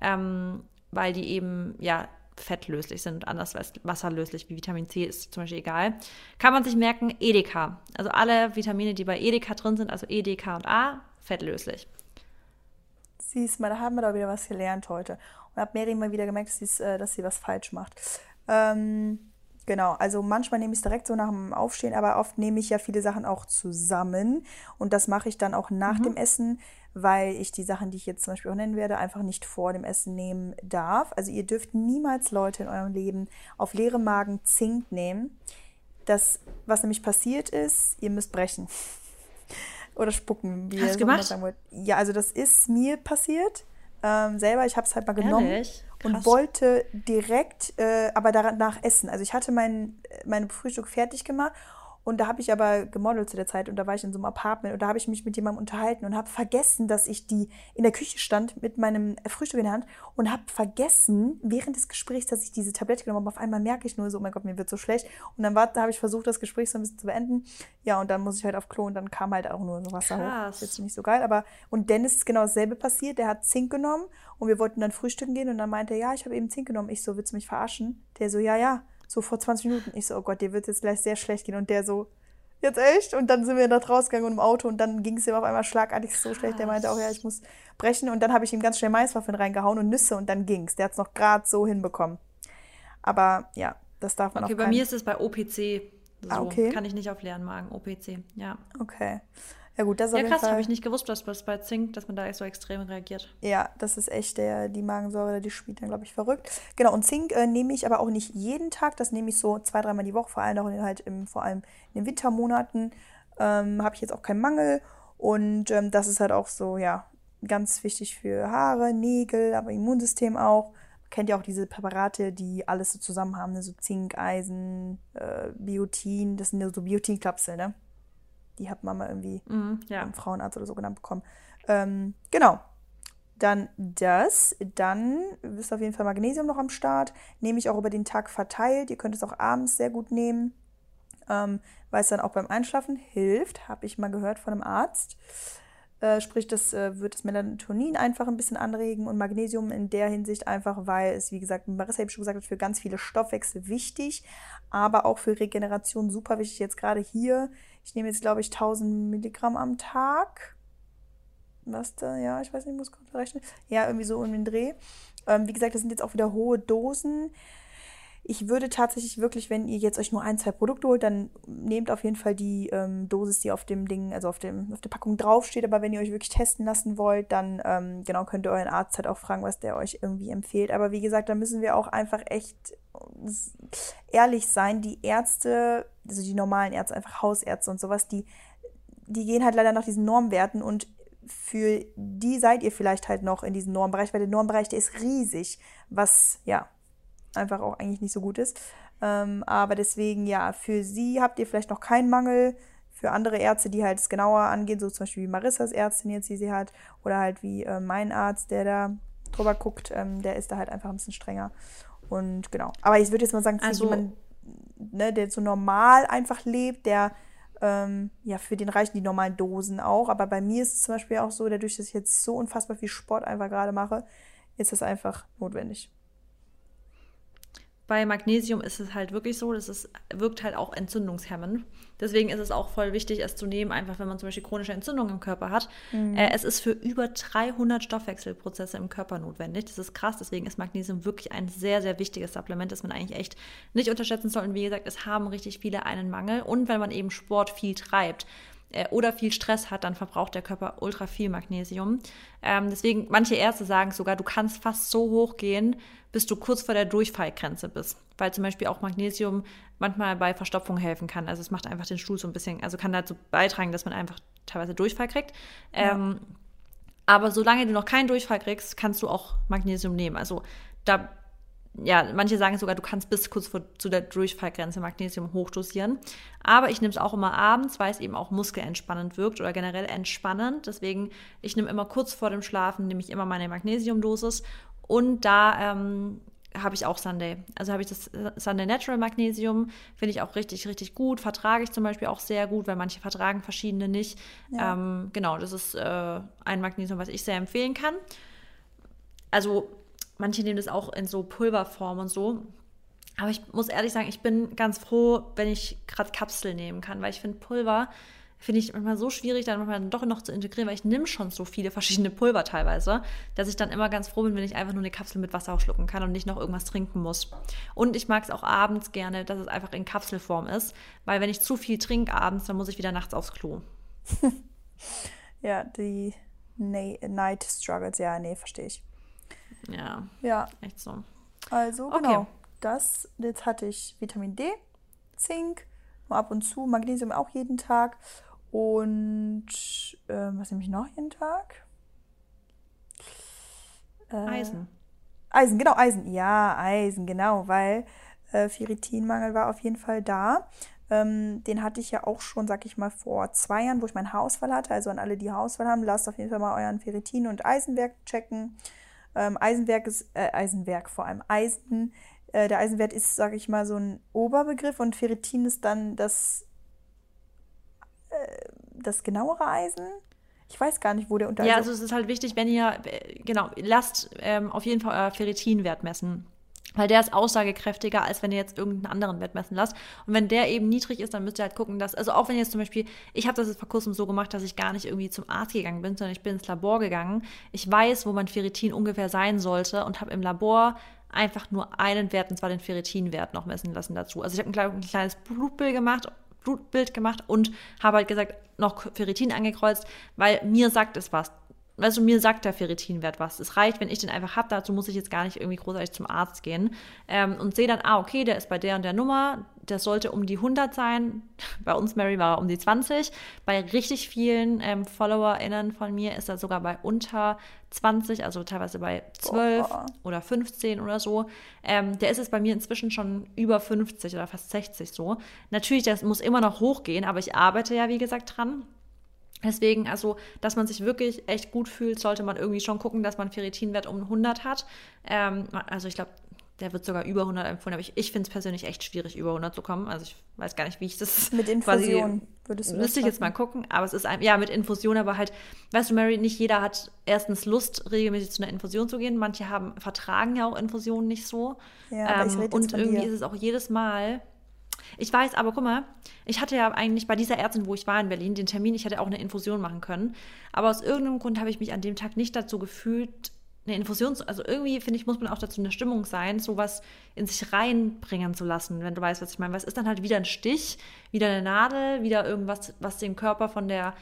ähm, weil die eben ja fettlöslich sind, anders als wasserlöslich wie Vitamin C ist zum Beispiel egal. Kann man sich merken, EDK. Also alle Vitamine, die bei EDK drin sind, also E, D, K und A, fettlöslich. Siehst mal, da haben wir doch wieder was gelernt heute. Und habe Mary mal wieder gemerkt, dass, äh, dass sie was falsch macht. Ähm, genau, also manchmal nehme ich es direkt so nach dem Aufstehen, aber oft nehme ich ja viele Sachen auch zusammen. Und das mache ich dann auch nach mhm. dem Essen, weil ich die Sachen, die ich jetzt zum Beispiel auch nennen werde, einfach nicht vor dem Essen nehmen darf. Also ihr dürft niemals Leute in eurem Leben auf leere Magen Zink nehmen. Das, was nämlich passiert ist, ihr müsst brechen. Oder spucken, wie Hast ihr gemacht? Ja, also das ist mir passiert. Ähm, selber, ich habe es halt mal genommen und wollte direkt äh, aber danach essen. Also ich hatte mein, mein Frühstück fertig gemacht und da habe ich aber gemodelt zu der Zeit und da war ich in so einem Apartment und da habe ich mich mit jemandem unterhalten und habe vergessen, dass ich die in der Küche stand mit meinem Frühstück in der Hand und habe vergessen während des Gesprächs, dass ich diese Tablette genommen habe. Auf einmal merke ich nur so, oh mein Gott, mir wird so schlecht. Und dann habe ich versucht, das Gespräch so ein bisschen zu beenden. Ja, und dann muss ich halt auf Klo und dann kam halt auch nur so Wasser Krass. hoch. Das ist jetzt nicht so geil, aber und Dennis ist genau dasselbe passiert. Der hat Zink genommen und wir wollten dann frühstücken gehen und dann meinte er, ja, ich habe eben Zink genommen. Ich so, willst du mich verarschen? Der so, ja, ja so vor 20 Minuten. Ich so, oh Gott, dir wird jetzt gleich sehr schlecht gehen. Und der so, jetzt echt? Und dann sind wir da rausgegangen und im Auto und dann ging es ihm auf einmal schlagartig so schlecht. Der meinte auch, ja, ich muss brechen. Und dann habe ich ihm ganz schnell Maiswaffeln reingehauen und Nüsse und dann ging's. Der hat es noch gerade so hinbekommen. Aber ja, das darf man okay, auch Okay, bei mir ist es bei OPC. So. Ah, okay. Kann ich nicht auf leeren Magen, OPC, ja. Okay. Ja gut, das ist Ja krass, habe ich nicht gewusst, dass das bei Zink, dass man da so extrem reagiert. Ja, das ist echt der, die Magensäure, die spielt dann, glaube ich, verrückt. Genau, und Zink äh, nehme ich aber auch nicht jeden Tag, das nehme ich so zwei, dreimal die Woche, vor allem auch in, halt im, vor allem in den Wintermonaten ähm, habe ich jetzt auch keinen Mangel. Und ähm, das ist halt auch so, ja, ganz wichtig für Haare, Nägel, aber Immunsystem auch. Kennt ihr auch diese Präparate, die alles so zusammen haben, ne? so Zink, Eisen, äh, Biotin, das sind ja so Biotinkapseln, ne? Die hat Mama irgendwie mhm, ja. im Frauenarzt oder so genannt bekommen. Ähm, genau. Dann das. Dann ist auf jeden Fall Magnesium noch am Start. Nehme ich auch über den Tag verteilt. Ihr könnt es auch abends sehr gut nehmen, ähm, weil es dann auch beim Einschlafen hilft. Habe ich mal gehört von einem Arzt. Äh, sprich, das äh, wird das Melatonin einfach ein bisschen anregen und Magnesium in der Hinsicht einfach, weil es, wie gesagt, Marissa eben schon gesagt hat, für ganz viele Stoffwechsel wichtig, aber auch für Regeneration super wichtig. Jetzt gerade hier ich nehme jetzt, glaube ich, 1000 Milligramm am Tag. Was da, ja, ich weiß nicht, ich muss kurz berechnen. Ja, irgendwie so um den Dreh. Ähm, wie gesagt, das sind jetzt auch wieder hohe Dosen. Ich würde tatsächlich wirklich, wenn ihr jetzt euch nur ein, zwei Produkte holt, dann nehmt auf jeden Fall die ähm, Dosis, die auf dem Ding, also auf, dem, auf der Packung draufsteht. Aber wenn ihr euch wirklich testen lassen wollt, dann ähm, genau könnt ihr euren Arzt halt auch fragen, was der euch irgendwie empfiehlt. Aber wie gesagt, da müssen wir auch einfach echt ehrlich sein. Die Ärzte, also die normalen Ärzte, einfach Hausärzte und sowas, die, die gehen halt leider nach diesen Normwerten und für die seid ihr vielleicht halt noch in diesem Normbereich, weil der Normbereich, der ist riesig, was ja einfach auch eigentlich nicht so gut ist. Ähm, aber deswegen, ja, für sie habt ihr vielleicht noch keinen Mangel. Für andere Ärzte, die halt es genauer angehen, so zum Beispiel wie Marissas Ärztin jetzt, die sie hat, oder halt wie äh, mein Arzt, der da drüber guckt, ähm, der ist da halt einfach ein bisschen strenger. Und genau. Aber ich würde jetzt mal sagen, für also, jemanden, ne, der so normal einfach lebt, der ähm, ja, für den reichen die normalen Dosen auch. Aber bei mir ist es zum Beispiel auch so, dadurch, dass ich jetzt so unfassbar viel Sport einfach gerade mache, ist das einfach notwendig bei Magnesium ist es halt wirklich so, dass es wirkt halt auch entzündungshemmend. Deswegen ist es auch voll wichtig, es zu nehmen, einfach wenn man zum Beispiel chronische Entzündungen im Körper hat. Mhm. Äh, es ist für über 300 Stoffwechselprozesse im Körper notwendig. Das ist krass, deswegen ist Magnesium wirklich ein sehr, sehr wichtiges Supplement, das man eigentlich echt nicht unterschätzen soll. Und wie gesagt, es haben richtig viele einen Mangel. Und wenn man eben Sport viel treibt, äh, oder viel Stress hat, dann verbraucht der Körper ultra viel Magnesium. Ähm, deswegen, manche Ärzte sagen sogar, du kannst fast so hoch gehen, bis du kurz vor der Durchfallgrenze bist. Weil zum Beispiel auch Magnesium manchmal bei Verstopfung helfen kann. Also es macht einfach den Stuhl so ein bisschen, also kann dazu beitragen, dass man einfach teilweise Durchfall kriegt. Ja. Ähm, aber solange du noch keinen Durchfall kriegst, kannst du auch Magnesium nehmen. Also da ja, manche sagen sogar, du kannst bis kurz vor zu der Durchfallgrenze Magnesium hochdosieren. Aber ich nehme es auch immer abends, weil es eben auch muskelentspannend wirkt oder generell entspannend. Deswegen, ich nehme immer kurz vor dem Schlafen, nehme ich immer meine Magnesiumdosis. Und da ähm, habe ich auch Sunday. Also habe ich das Sunday Natural Magnesium, finde ich auch richtig, richtig gut. Vertrage ich zum Beispiel auch sehr gut, weil manche vertragen verschiedene nicht. Ja. Ähm, genau, das ist äh, ein Magnesium, was ich sehr empfehlen kann. Also Manche nehmen das auch in so Pulverform und so. Aber ich muss ehrlich sagen, ich bin ganz froh, wenn ich gerade Kapsel nehmen kann, weil ich finde, Pulver finde ich manchmal so schwierig, dann manchmal doch noch zu integrieren, weil ich nehme schon so viele verschiedene Pulver teilweise, dass ich dann immer ganz froh bin, wenn ich einfach nur eine Kapsel mit Wasser schlucken kann und nicht noch irgendwas trinken muss. Und ich mag es auch abends gerne, dass es einfach in Kapselform ist, weil wenn ich zu viel trinke abends, dann muss ich wieder nachts aufs Klo. ja, die Night Struggles, ja, nee, verstehe ich. Ja. Ja. Echt so. Also, genau. Okay. Das, jetzt hatte ich Vitamin D, Zink, nur ab und zu, Magnesium auch jeden Tag. Und äh, was nehme ich noch jeden Tag? Äh, Eisen. Eisen, genau, Eisen. Ja, Eisen, genau, weil äh, Ferritinmangel war auf jeden Fall da. Ähm, den hatte ich ja auch schon, sag ich mal, vor zwei Jahren, wo ich meinen Haarausfall hatte. Also an alle, die Haarausfall haben, lasst auf jeden Fall mal euren Ferritin- und Eisenwerk checken. Ähm, Eisenwerk ist, äh, Eisenwerk vor allem, Eisen. Äh, der Eisenwert ist, sag ich mal, so ein Oberbegriff und Ferritin ist dann das, äh, das genauere Eisen. Ich weiß gar nicht, wo der Unterschied ist. Ja, also es ist halt wichtig, wenn ihr, äh, genau, lasst ähm, auf jeden Fall euer Ferritinwert messen. Weil der ist aussagekräftiger, als wenn ihr jetzt irgendeinen anderen Wert messen lasst. Und wenn der eben niedrig ist, dann müsst ihr halt gucken, dass, also auch wenn jetzt zum Beispiel, ich habe das jetzt vor kurzem so gemacht, dass ich gar nicht irgendwie zum Arzt gegangen bin, sondern ich bin ins Labor gegangen. Ich weiß, wo mein Ferritin ungefähr sein sollte und habe im Labor einfach nur einen Wert, und zwar den Ferritinwert noch messen lassen dazu. Also ich habe ein, kleines Blutbild gemacht, Blutbild gemacht und habe halt gesagt, noch Ferritin angekreuzt, weil mir sagt es was du, mir sagt der Ferritinwert was. Es reicht, wenn ich den einfach habe, dazu muss ich jetzt gar nicht irgendwie großartig zum Arzt gehen. Ähm, und sehe dann, ah, okay, der ist bei der und der Nummer, der sollte um die 100 sein. Bei uns, Mary, war er um die 20. Bei richtig vielen ähm, FollowerInnen von mir ist er sogar bei unter 20, also teilweise bei 12 oh. oder 15 oder so. Ähm, der ist es bei mir inzwischen schon über 50 oder fast 60 so. Natürlich, das muss immer noch hochgehen, aber ich arbeite ja, wie gesagt, dran. Deswegen, also, dass man sich wirklich echt gut fühlt, sollte man irgendwie schon gucken, dass man Ferritinwert um 100 hat. Ähm, also, ich glaube, der wird sogar über 100 empfohlen, aber ich, ich finde es persönlich echt schwierig, über 100 zu kommen. Also, ich weiß gar nicht, wie ich das. Mit Infusion quasi, würdest du Müsste ich jetzt mal gucken, aber es ist ein, ja, mit Infusion, aber halt, weißt du, Mary, nicht jeder hat erstens Lust, regelmäßig zu einer Infusion zu gehen. Manche haben, vertragen ja auch Infusionen nicht so. Ja, ähm, und irgendwie dir. ist es auch jedes Mal ich weiß, aber guck mal, ich hatte ja eigentlich bei dieser Ärztin, wo ich war in Berlin, den Termin, ich hätte auch eine Infusion machen können. Aber aus irgendeinem Grund habe ich mich an dem Tag nicht dazu gefühlt, eine Infusion zu, also irgendwie finde ich, muss man auch dazu in der Stimmung sein, sowas in sich reinbringen zu lassen, wenn du weißt, was ich meine. Was ist dann halt wieder ein Stich, wieder eine Nadel, wieder irgendwas, was den Körper von der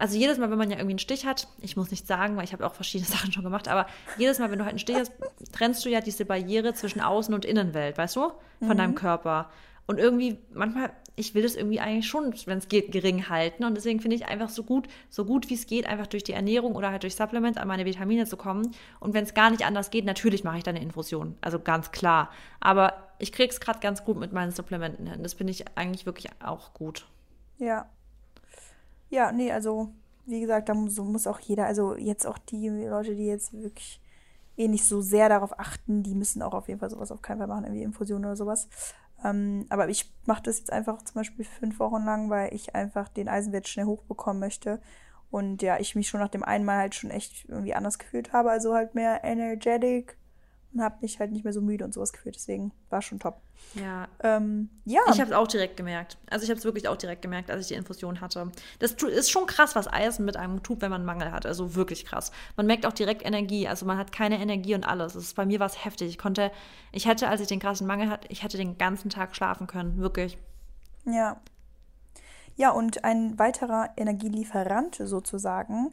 also jedes Mal, wenn man ja irgendwie einen Stich hat, ich muss nicht sagen, weil ich habe auch verschiedene Sachen schon gemacht, aber jedes Mal, wenn du halt einen Stich hast, trennst du ja diese Barriere zwischen Außen- und Innenwelt, weißt du, von mhm. deinem Körper. Und irgendwie, manchmal, ich will das irgendwie eigentlich schon, wenn es geht, gering halten. Und deswegen finde ich einfach so gut, so gut wie es geht, einfach durch die Ernährung oder halt durch Supplements an meine Vitamine zu kommen. Und wenn es gar nicht anders geht, natürlich mache ich dann eine Infusion. Also ganz klar. Aber ich kriege es gerade ganz gut mit meinen Supplementen hin. Das finde ich eigentlich wirklich auch gut. Ja. Ja, nee, also wie gesagt, da muss, muss auch jeder, also jetzt auch die Leute, die jetzt wirklich eh nicht so sehr darauf achten, die müssen auch auf jeden Fall sowas auf keinen Fall machen, irgendwie Infusion oder sowas. Ähm, aber ich mache das jetzt einfach zum Beispiel fünf Wochen lang, weil ich einfach den Eisenwert schnell hochbekommen möchte. Und ja, ich mich schon nach dem einen Mal halt schon echt irgendwie anders gefühlt habe. Also halt mehr energetic und habe mich halt nicht mehr so müde und sowas gefühlt. Deswegen war schon top. Ja. Ähm, ja. Ich habe es auch direkt gemerkt. Also ich habe es wirklich auch direkt gemerkt, als ich die Infusion hatte. Das ist schon krass, was Eisen mit einem tut, wenn man Mangel hat. Also wirklich krass. Man merkt auch direkt Energie. Also man hat keine Energie und alles. Ist, bei mir war es heftig. Ich konnte, ich hätte, als ich den krassen Mangel hatte, ich hätte den ganzen Tag schlafen können. Wirklich. Ja. Ja, und ein weiterer Energielieferant sozusagen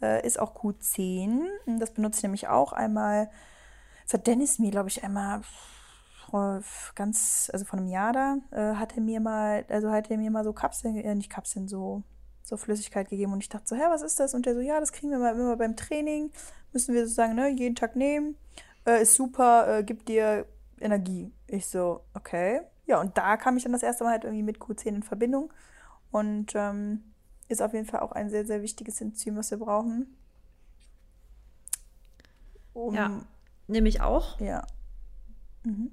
äh, ist auch Q10. Das benutze ich nämlich auch einmal das hat Dennis mir, glaube ich, einmal ganz, also vor einem Jahr da, äh, hat er mir mal, also hat er mir mal so Kapseln, äh, nicht Kapseln, so, so Flüssigkeit gegeben. Und ich dachte so, hä, was ist das? Und der so, ja, das kriegen wir mal immer beim Training. Müssen wir sozusagen, ne, jeden Tag nehmen. Äh, ist super, äh, gibt dir Energie. Ich so, okay. Ja, und da kam ich dann das erste Mal halt irgendwie mit Q10 in Verbindung. Und ähm, ist auf jeden Fall auch ein sehr, sehr wichtiges Enzym, was wir brauchen. Um ja. Nämlich auch. Ja. Mhm.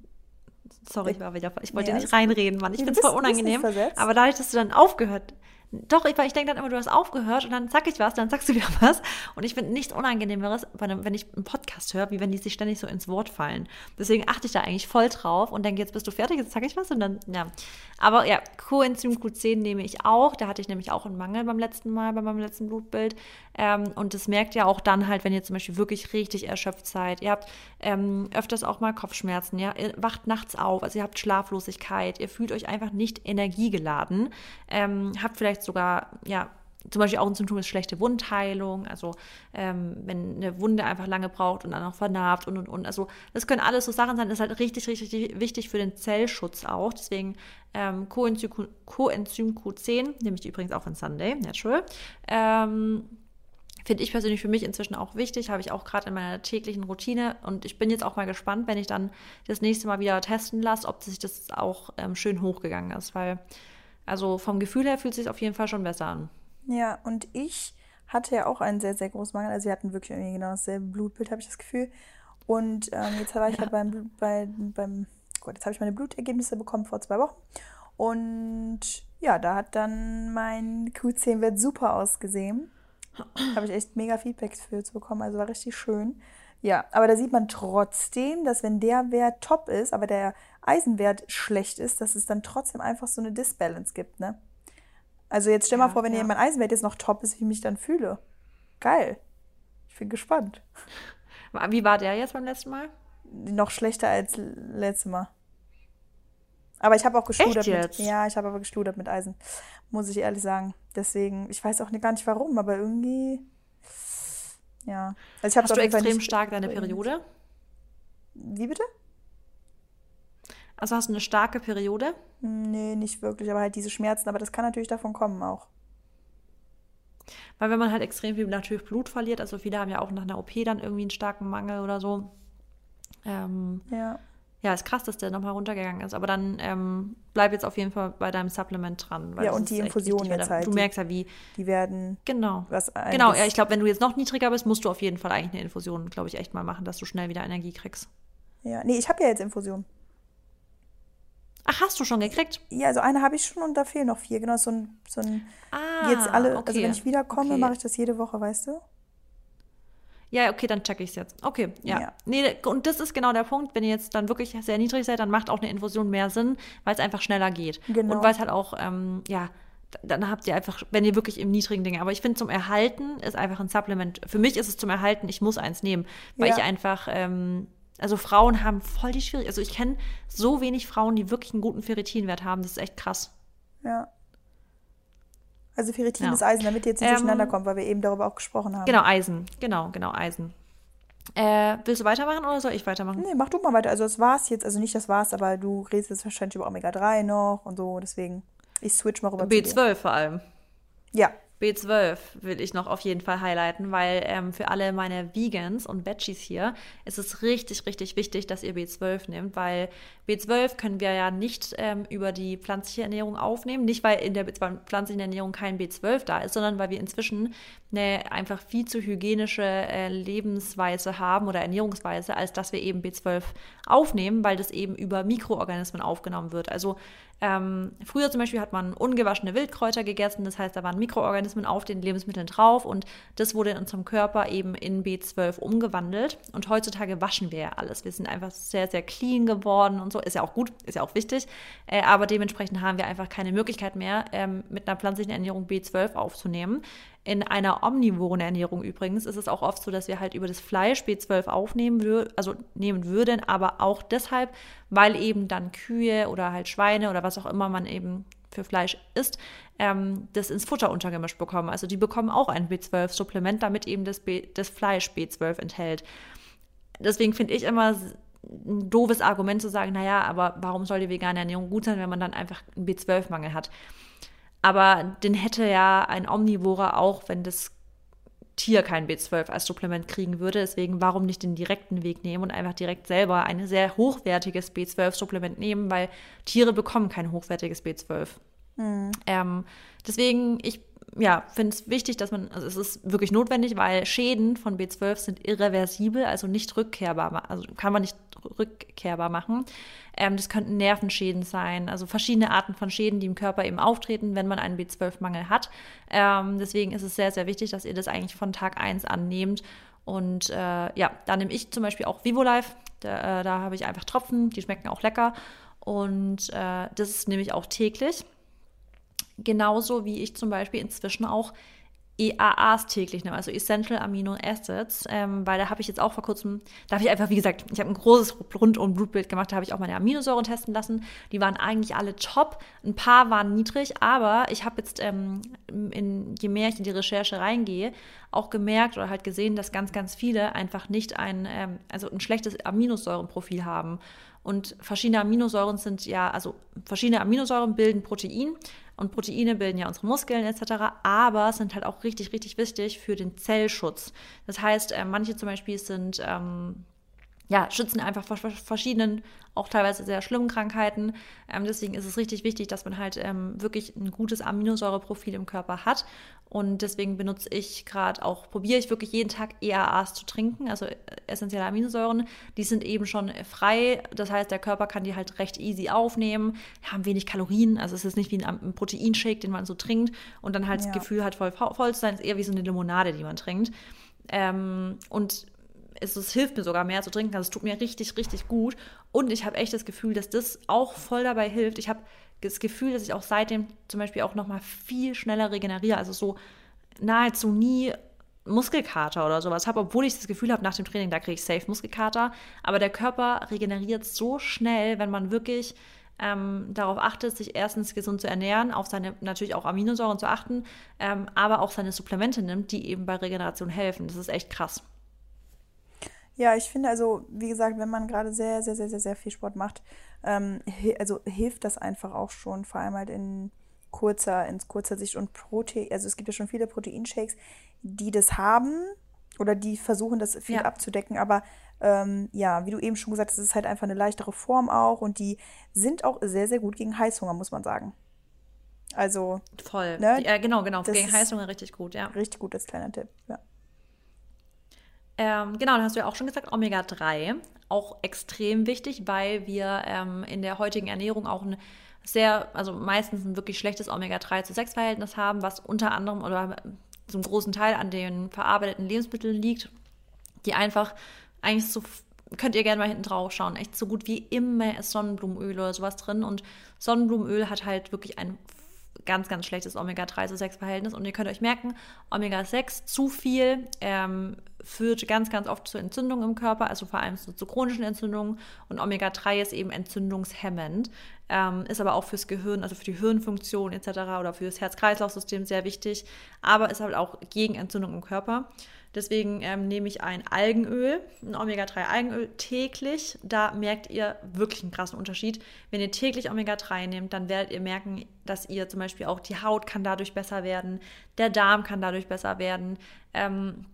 Sorry, ich war wieder. Ich wollte ja, nicht reinreden, Mann. Ich finde es voll unangenehm. Aber dadurch, dass du dann aufgehört. Doch, ich, ich denke dann immer, du hast aufgehört und dann sag ich was, dann sagst du wieder was. Und ich finde nichts Unangenehmeres, wenn ich einen Podcast höre, wie wenn die sich ständig so ins Wort fallen. Deswegen achte ich da eigentlich voll drauf und denke, jetzt bist du fertig, jetzt sag ich was und dann, ja. Aber ja, Coenzym Q10 nehme ich auch. Da hatte ich nämlich auch einen Mangel beim letzten Mal, bei meinem letzten Blutbild. Ähm, und das merkt ihr auch dann halt, wenn ihr zum Beispiel wirklich richtig erschöpft seid. Ihr habt ähm, öfters auch mal Kopfschmerzen, ja, ihr wacht nachts auf, also ihr habt Schlaflosigkeit, ihr fühlt euch einfach nicht energiegeladen, ähm, habt vielleicht sogar, ja, zum Beispiel auch ein Symptom ist schlechte Wundheilung, also ähm, wenn eine Wunde einfach lange braucht und dann auch vernarbt und und und. Also das können alles so Sachen sein, das ist halt richtig, richtig wichtig für den Zellschutz auch. Deswegen ähm, Coenzym, Coenzym Q10, nehme ich übrigens auch von Sunday, natural. Ähm, Finde ich persönlich für mich inzwischen auch wichtig, habe ich auch gerade in meiner täglichen Routine. Und ich bin jetzt auch mal gespannt, wenn ich dann das nächste Mal wieder testen lasse, ob sich das auch ähm, schön hochgegangen ist. Weil, also vom Gefühl her fühlt es sich auf jeden Fall schon besser an. Ja, und ich hatte ja auch einen sehr, sehr großen Mangel. Also wir hatten wirklich irgendwie genau dasselbe Blutbild, habe ich das Gefühl. Und ähm, jetzt war ich ja. halt beim, bei, beim, Gott, jetzt habe ich meine Blutergebnisse bekommen vor zwei Wochen. Und ja, da hat dann mein Q10-Wert super ausgesehen. Habe ich echt mega Feedbacks für zu bekommen, also war richtig schön. Ja, aber da sieht man trotzdem, dass wenn der Wert top ist, aber der Eisenwert schlecht ist, dass es dann trotzdem einfach so eine Disbalance gibt, ne? Also jetzt stell ja, mal vor, wenn ja. mein Eisenwert jetzt noch top ist, wie ich mich dann fühle. Geil. Ich bin gespannt. Wie war der jetzt beim letzten Mal? Noch schlechter als letztes Mal. Aber ich habe auch geschludert mit. Ja, ich habe aber geschludert mit Eisen, muss ich ehrlich sagen. Deswegen, ich weiß auch gar nicht warum, aber irgendwie. Ja. Also Hast du extrem stark deine Periode? Wie bitte? Also hast du eine starke Periode? Nee, nicht wirklich, aber halt diese Schmerzen, aber das kann natürlich davon kommen auch. Weil wenn man halt extrem viel natürlich Blut verliert, also viele haben ja auch nach einer OP dann irgendwie einen starken Mangel oder so. Ähm, ja ja, ist krass, dass der nochmal runtergegangen ist. Aber dann ähm, bleib jetzt auf jeden Fall bei deinem Supplement dran. ja, und die Infusion jetzt halt. Du merkst ja, wie. Die werden. Genau. Was genau, ja, ich glaube, wenn du jetzt noch niedriger bist, musst du auf jeden Fall eigentlich eine Infusion, glaube ich, echt mal machen, dass du schnell wieder Energie kriegst. Ja, nee, ich habe ja jetzt Infusion. Ach, hast du schon gekriegt? Ja, also eine habe ich schon und da fehlen noch vier. Genau, so ein. So ein ah, jetzt alle, okay. also wenn ich wiederkomme, okay. mache ich das jede Woche, weißt du? Ja, okay, dann check ich es jetzt. Okay, ja. ja. Nee, und das ist genau der Punkt, wenn ihr jetzt dann wirklich sehr niedrig seid, dann macht auch eine Infusion mehr Sinn, weil es einfach schneller geht. Genau. Und weil es halt auch, ähm, ja, dann habt ihr einfach, wenn ihr wirklich im niedrigen Ding, aber ich finde zum Erhalten ist einfach ein Supplement. Für mich ist es zum Erhalten, ich muss eins nehmen, weil ja. ich einfach, ähm, also Frauen haben voll die Schwierigkeit. Also ich kenne so wenig Frauen, die wirklich einen guten Ferritinwert haben. Das ist echt krass. Ja. Also Ferritin ist Eisen, damit ihr jetzt nicht ähm, durcheinander kommt, weil wir eben darüber auch gesprochen haben. Genau, Eisen. Genau, genau, Eisen. Äh, willst du weitermachen oder soll ich weitermachen? Nee, mach du mal weiter. Also das war's jetzt, also nicht das war's, aber du redest jetzt wahrscheinlich über Omega-3 noch und so, deswegen ich switch mal rüber B12 vor allem. Ja, B12 will ich noch auf jeden Fall highlighten, weil ähm, für alle meine Vegans und Veggies hier ist es richtig, richtig wichtig, dass ihr B12 nehmt, weil B12 können wir ja nicht ähm, über die pflanzliche Ernährung aufnehmen. Nicht, weil in der pflanzlichen Ernährung kein B12 da ist, sondern weil wir inzwischen eine einfach viel zu hygienische äh, Lebensweise haben oder Ernährungsweise, als dass wir eben B12 aufnehmen, weil das eben über Mikroorganismen aufgenommen wird. Also ähm, früher zum Beispiel hat man ungewaschene Wildkräuter gegessen, das heißt, da waren Mikroorganismen auf den Lebensmitteln drauf und das wurde in unserem Körper eben in B12 umgewandelt. Und heutzutage waschen wir ja alles. Wir sind einfach sehr, sehr clean geworden und so. Ist ja auch gut, ist ja auch wichtig. Äh, aber dementsprechend haben wir einfach keine Möglichkeit mehr, ähm, mit einer pflanzlichen Ernährung B12 aufzunehmen. In einer omnivoren Ernährung übrigens ist es auch oft so, dass wir halt über das Fleisch B12 aufnehmen würden, also nehmen würden, aber auch deshalb, weil eben dann Kühe oder halt Schweine oder was auch immer man eben für Fleisch isst, ähm, das ins Futter untergemischt bekommen. Also die bekommen auch ein B12-Supplement, damit eben das, B, das Fleisch B12 enthält. Deswegen finde ich immer ein doofes Argument zu sagen, naja, aber warum soll die vegane Ernährung gut sein, wenn man dann einfach einen B12-Mangel hat? Aber den hätte ja ein Omnivorer auch, wenn das Tier kein B12 als Supplement kriegen würde. Deswegen, warum nicht den direkten Weg nehmen und einfach direkt selber ein sehr hochwertiges B12-Supplement nehmen, weil Tiere bekommen kein hochwertiges B12. Mhm. Ähm, deswegen, ich ja, finde es wichtig, dass man, also es ist wirklich notwendig, weil Schäden von B12 sind irreversibel, also nicht rückkehrbar, also kann man nicht rückkehrbar machen. Ähm, das könnten Nervenschäden sein, also verschiedene Arten von Schäden, die im Körper eben auftreten, wenn man einen B12-Mangel hat. Ähm, deswegen ist es sehr, sehr wichtig, dass ihr das eigentlich von Tag 1 annehmt. Und äh, ja, da nehme ich zum Beispiel auch VivoLife. Da, äh, da habe ich einfach Tropfen, die schmecken auch lecker. Und äh, das nehme ich auch täglich. Genauso wie ich zum Beispiel inzwischen auch EAAs täglich nehme, also Essential Amino Acids, ähm, weil da habe ich jetzt auch vor kurzem, da habe ich einfach, wie gesagt, ich habe ein großes rundum Blutbild gemacht, da habe ich auch meine Aminosäuren testen lassen. Die waren eigentlich alle top, ein paar waren niedrig, aber ich habe jetzt, ähm, in, je mehr ich in die Recherche reingehe, auch gemerkt oder halt gesehen, dass ganz, ganz viele einfach nicht ein, ähm, also ein schlechtes Aminosäurenprofil haben. Und verschiedene Aminosäuren sind ja, also verschiedene Aminosäuren bilden Protein und Proteine bilden ja unsere Muskeln etc., aber sind halt auch richtig, richtig wichtig für den Zellschutz. Das heißt, äh, manche zum Beispiel sind ähm, ja, schützen einfach vor verschiedenen, auch teilweise sehr schlimmen Krankheiten. Ähm, deswegen ist es richtig wichtig, dass man halt ähm, wirklich ein gutes Aminosäureprofil im Körper hat. Und deswegen benutze ich gerade auch, probiere ich wirklich jeden Tag EAAs zu trinken, also äh, essentielle Aminosäuren. Die sind eben schon frei. Das heißt, der Körper kann die halt recht easy aufnehmen, haben wenig Kalorien. Also es ist nicht wie ein, ein Proteinshake, den man so trinkt und dann halt ja. das Gefühl hat, voll voll zu sein. Es ist eher wie so eine Limonade, die man trinkt. Ähm, und es, es, hilft mir sogar mehr zu trinken. Also es tut mir richtig, richtig gut. Und ich habe echt das Gefühl, dass das auch voll dabei hilft. Ich habe das Gefühl, dass ich auch seitdem zum Beispiel auch noch mal viel schneller regeneriere. Also so nahezu nie Muskelkater oder sowas habe, obwohl ich das Gefühl habe, nach dem Training, da kriege ich safe Muskelkater. Aber der Körper regeneriert so schnell, wenn man wirklich ähm, darauf achtet, sich erstens gesund zu ernähren, auf seine natürlich auch Aminosäuren zu achten, ähm, aber auch seine Supplemente nimmt, die eben bei Regeneration helfen. Das ist echt krass. Ja, ich finde also, wie gesagt, wenn man gerade sehr, sehr, sehr, sehr, sehr viel Sport macht, ähm, also hilft das einfach auch schon, vor allem halt in kurzer, in kurzer Sicht und Protein, also es gibt ja schon viele Proteinshakes, die das haben oder die versuchen, das viel ja. abzudecken, aber ähm, ja, wie du eben schon gesagt hast, es ist halt einfach eine leichtere Form auch und die sind auch sehr, sehr gut gegen Heißhunger, muss man sagen. Also. Voll. Ne, ja, genau, genau. Gegen Heißhunger richtig gut, ja. Richtig gut, das kleiner Tipp, ja. Ähm, genau, dann hast du ja auch schon gesagt, Omega-3, auch extrem wichtig, weil wir ähm, in der heutigen Ernährung auch ein sehr, also meistens ein wirklich schlechtes Omega-3 zu 6-Verhältnis haben, was unter anderem oder zum großen Teil an den verarbeiteten Lebensmitteln liegt, die einfach eigentlich so könnt ihr gerne mal hinten drauf schauen. Echt so gut wie immer ist Sonnenblumenöl oder sowas drin. Und Sonnenblumenöl hat halt wirklich ein ganz, ganz schlechtes Omega-3 zu 6-Verhältnis. Und ihr könnt euch merken, Omega-6 zu viel ähm, führt ganz, ganz oft zu Entzündungen im Körper, also vor allem zu, zu chronischen Entzündungen. Und Omega-3 ist eben entzündungshemmend, ähm, ist aber auch fürs Gehirn, also für die Hirnfunktion etc. oder für das Herz-Kreislauf-System sehr wichtig, aber ist halt auch gegen Entzündung im Körper. Deswegen ähm, nehme ich ein Algenöl, ein Omega-3-Algenöl täglich. Da merkt ihr wirklich einen krassen Unterschied. Wenn ihr täglich Omega-3 nehmt, dann werdet ihr merken, dass ihr zum Beispiel auch die Haut kann dadurch besser werden, der Darm kann dadurch besser werden. Ähm,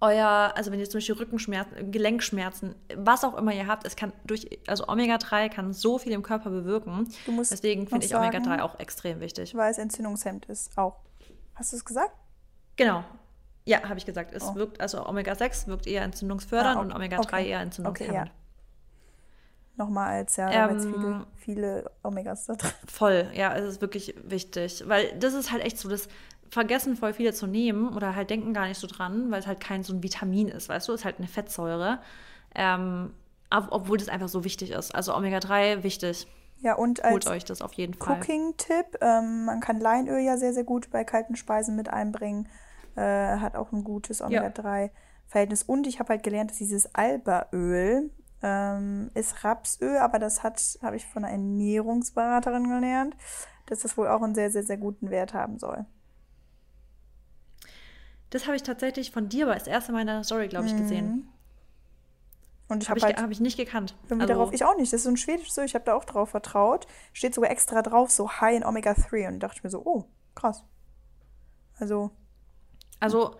euer, also wenn ihr zum Beispiel Rückenschmerzen, Gelenkschmerzen, was auch immer ihr habt, es kann durch, also Omega-3 kann so viel im Körper bewirken. Deswegen finde ich Omega-3 auch extrem wichtig. Weil es Entzündungshemd ist, auch. Hast du es gesagt? Genau. Ja, habe ich gesagt. Es oh. wirkt, also Omega-6 wirkt eher entzündungsfördernd ah, okay. und Omega-3 okay. eher entzündungshemmend. Okay, ja. Nochmal als, ja, ähm, viele, viele Omegas da drin. Voll, ja, es ist wirklich wichtig. Weil das ist halt echt so, das vergessen voll viele zu nehmen oder halt denken gar nicht so dran, weil es halt kein so ein Vitamin ist, weißt du, es ist halt eine Fettsäure. Ähm, obwohl das einfach so wichtig ist. Also Omega-3 wichtig. Ja, und als Holt euch das auf jeden Fall. Cooking-Tipp, ähm, man kann Leinöl ja sehr, sehr gut bei kalten Speisen mit einbringen. Äh, hat auch ein gutes Omega-3-Verhältnis. Ja. Und ich habe halt gelernt, dass dieses Alba-Öl ähm, ist Rapsöl, aber das hat, habe ich von einer Ernährungsberaterin gelernt, dass das wohl auch einen sehr, sehr, sehr guten Wert haben soll. Das habe ich tatsächlich von dir aber das erste Mal in der Story, glaube ich, mhm. gesehen. Und ich habe hab ich, halt, hab ich nicht gekannt. Also, darauf ich auch nicht. Das ist so ein schwedisches so, ich habe da auch drauf vertraut. Steht sogar extra drauf, so High in Omega 3. Und dachte ich mir so, oh, krass. Also. Also,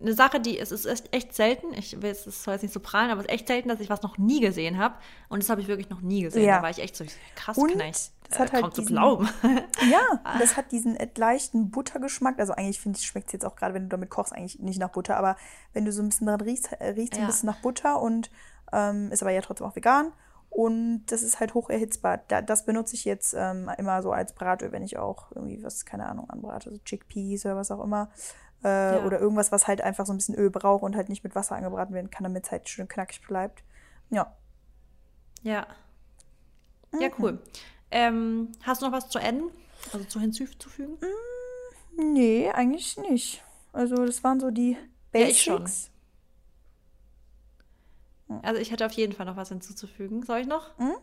eine Sache, die es ist echt selten. Ich will es soll jetzt nicht so prallen, aber es ist echt selten, dass ich was noch nie gesehen habe. Und das habe ich wirklich noch nie gesehen. Ja. Da war ich echt so krass und Das hat äh, halt diesen, zu glauben. Ja, das hat diesen leichten Buttergeschmack. Also eigentlich finde ich, schmeckt es jetzt auch gerade, wenn du damit kochst, eigentlich nicht nach Butter. Aber wenn du so ein bisschen dran riechst, äh, riecht es ja. ein bisschen nach Butter und ähm, ist aber ja trotzdem auch vegan. Und das ist halt hoch erhitzbar. Da, das benutze ich jetzt ähm, immer so als Bratöl, wenn ich auch irgendwie was, keine Ahnung, anbrate. So Chickpeas oder was auch immer. Äh, ja. Oder irgendwas, was halt einfach so ein bisschen Öl braucht und halt nicht mit Wasser angebraten werden kann, damit es halt schön knackig bleibt. Ja. Ja. Mhm. Ja, cool. Ähm, hast du noch was zu enden? Also zu hinzufügen? Mm, nee, eigentlich nicht. Also das waren so die Basics. Ja, ich schon. Also ich hätte auf jeden Fall noch was hinzuzufügen. Soll ich noch? Mhm.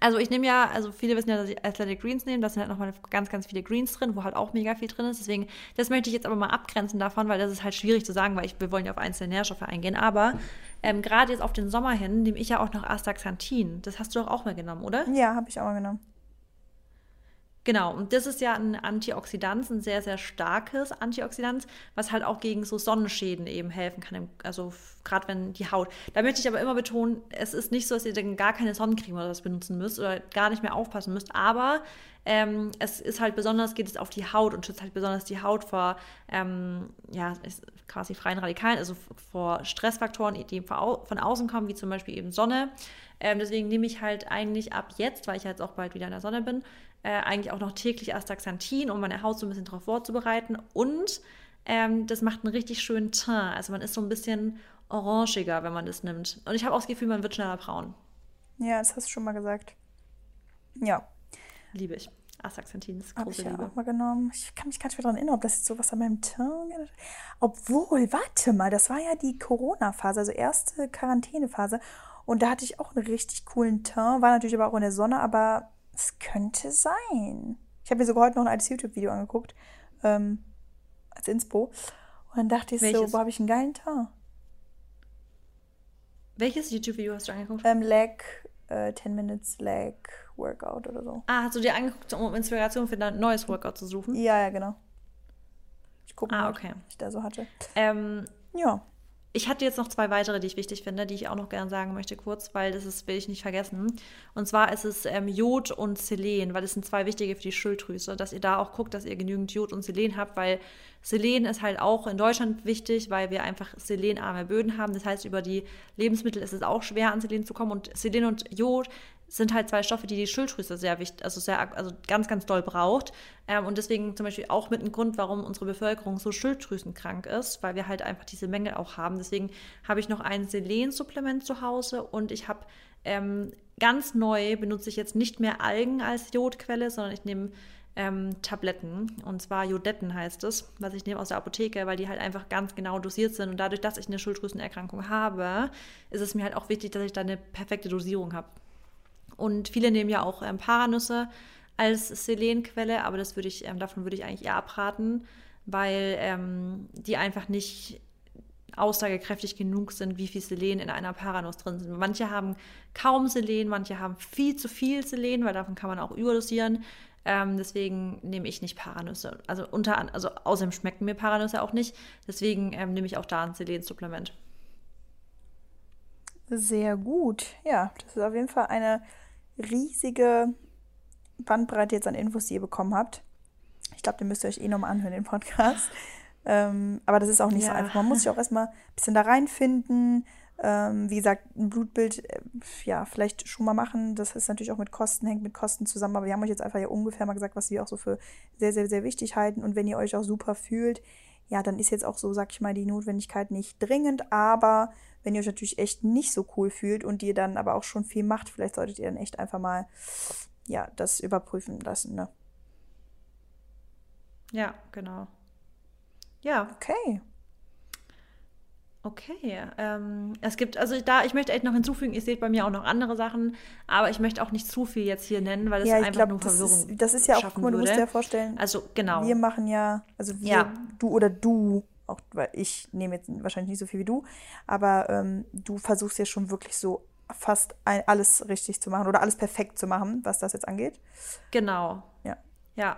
Also ich nehme ja, also viele wissen ja, dass ich Athletic Greens nehme. Da sind halt nochmal ganz, ganz viele Greens drin, wo halt auch mega viel drin ist. Deswegen, das möchte ich jetzt aber mal abgrenzen davon, weil das ist halt schwierig zu sagen, weil ich, wir wollen ja auf einzelne Nährstoffe eingehen. Aber ähm, gerade jetzt auf den Sommer hin nehme ich ja auch noch Astaxanthin. Das hast du doch auch mal genommen, oder? Ja, habe ich auch mal genommen. Genau, und das ist ja ein Antioxidant, ein sehr, sehr starkes Antioxidant, was halt auch gegen so Sonnenschäden eben helfen kann. Also gerade wenn die Haut. Da möchte ich aber immer betonen, es ist nicht so, dass ihr dann gar keine Sonnencreme oder was benutzen müsst oder gar nicht mehr aufpassen müsst, aber ähm, es ist halt besonders, geht es auf die Haut und schützt halt besonders die Haut vor, ähm, ja, quasi freien Radikalen, also vor Stressfaktoren, die von außen kommen, wie zum Beispiel eben Sonne. Ähm, deswegen nehme ich halt eigentlich ab jetzt, weil ich jetzt auch bald wieder in der Sonne bin, äh, eigentlich auch noch täglich Astaxanthin, um meine Haut so ein bisschen darauf vorzubereiten. Und ähm, das macht einen richtig schönen Teint. Also man ist so ein bisschen orangiger, wenn man das nimmt. Und ich habe auch das Gefühl, man wird schneller braun. Ja, das hast du schon mal gesagt. Ja. Liebe ich. Astaxanthin ist große ich ja Liebe. auch mal genommen. Ich kann mich gar nicht mehr daran erinnern, ob das jetzt sowas an meinem Teint Obwohl, warte mal, das war ja die Corona-Phase, also erste Quarantänephase. Und da hatte ich auch einen richtig coolen Teint. War natürlich aber auch in der Sonne, aber es könnte sein. Ich habe mir sogar heute noch ein altes YouTube-Video angeguckt, ähm, als Inspo. Und dann dachte ich Welches? so, wo habe ich einen geilen Teint? Welches YouTube-Video hast du angeguckt? Ähm, Leg, äh, 10 Minutes Leg Workout oder so. Ah, hast du dir angeguckt, um Inspiration für dein neues Workout zu suchen? Ja, ja, genau. Ich gucke ah, mal, okay. was ich da so hatte. Ähm, ja. Ich hatte jetzt noch zwei weitere, die ich wichtig finde, die ich auch noch gerne sagen möchte kurz, weil das ist, will ich nicht vergessen. Und zwar ist es ähm, Jod und Selen, weil das sind zwei wichtige für die Schilddrüse, dass ihr da auch guckt, dass ihr genügend Jod und Selen habt, weil Selen ist halt auch in Deutschland wichtig, weil wir einfach selenarme Böden haben. Das heißt, über die Lebensmittel ist es auch schwer, an Selen zu kommen. Und Selen und Jod sind halt zwei Stoffe, die die Schilddrüse sehr wichtig, also sehr, also ganz, ganz doll braucht. Ähm, und deswegen zum Beispiel auch mit einem Grund, warum unsere Bevölkerung so schilddrüsenkrank ist, weil wir halt einfach diese Mängel auch haben. Deswegen habe ich noch ein Selen-Supplement zu Hause und ich habe ähm, ganz neu benutze ich jetzt nicht mehr Algen als Jodquelle, sondern ich nehme ähm, Tabletten. Und zwar Jodetten heißt es, was ich nehme aus der Apotheke, weil die halt einfach ganz genau dosiert sind. Und dadurch, dass ich eine Schilddrüsenerkrankung habe, ist es mir halt auch wichtig, dass ich da eine perfekte Dosierung habe. Und viele nehmen ja auch ähm, Paranüsse als Selenquelle, aber das würde ich, ähm, davon würde ich eigentlich eher abraten, weil ähm, die einfach nicht aussagekräftig genug sind, wie viel Selen in einer Paranuss drin sind. Manche haben kaum Selen, manche haben viel zu viel Selen, weil davon kann man auch überdosieren. Ähm, deswegen nehme ich nicht Paranüsse. Also unter also außerdem schmecken mir Paranüsse auch nicht. Deswegen ähm, nehme ich auch da ein Selen-Supplement. Sehr gut. Ja, das ist auf jeden Fall eine riesige Bandbreite jetzt an Infos, die ihr bekommen habt. Ich glaube, den müsst ihr euch eh nochmal anhören, den Podcast. Ähm, aber das ist auch nicht ja. so einfach. Man muss sich auch erstmal ein bisschen da reinfinden. Ähm, wie gesagt, ein Blutbild, äh, ja, vielleicht schon mal machen. Das ist natürlich auch mit Kosten, hängt mit Kosten zusammen. Aber wir haben euch jetzt einfach ja ungefähr mal gesagt, was wir auch so für sehr, sehr, sehr wichtig halten. Und wenn ihr euch auch super fühlt, ja, dann ist jetzt auch so, sag ich mal, die Notwendigkeit nicht dringend. Aber wenn ihr euch natürlich echt nicht so cool fühlt und ihr dann aber auch schon viel macht, vielleicht solltet ihr dann echt einfach mal, ja, das überprüfen lassen, ne? Ja, genau. Ja. Okay. Okay, ähm, es gibt, also da, ich möchte echt noch hinzufügen, ihr seht bei mir auch noch andere Sachen, aber ich möchte auch nicht zu viel jetzt hier nennen, weil es ja, einfach glaub, nur Verwirrung ist. Das ist ja auch, guck mal, du musst dir ja vorstellen. Also, genau. Wir machen ja, also wir, ja. du oder du, auch weil ich nehme jetzt wahrscheinlich nicht so viel wie du, aber ähm, du versuchst ja schon wirklich so fast ein, alles richtig zu machen oder alles perfekt zu machen, was das jetzt angeht. Genau. Ja. Ja,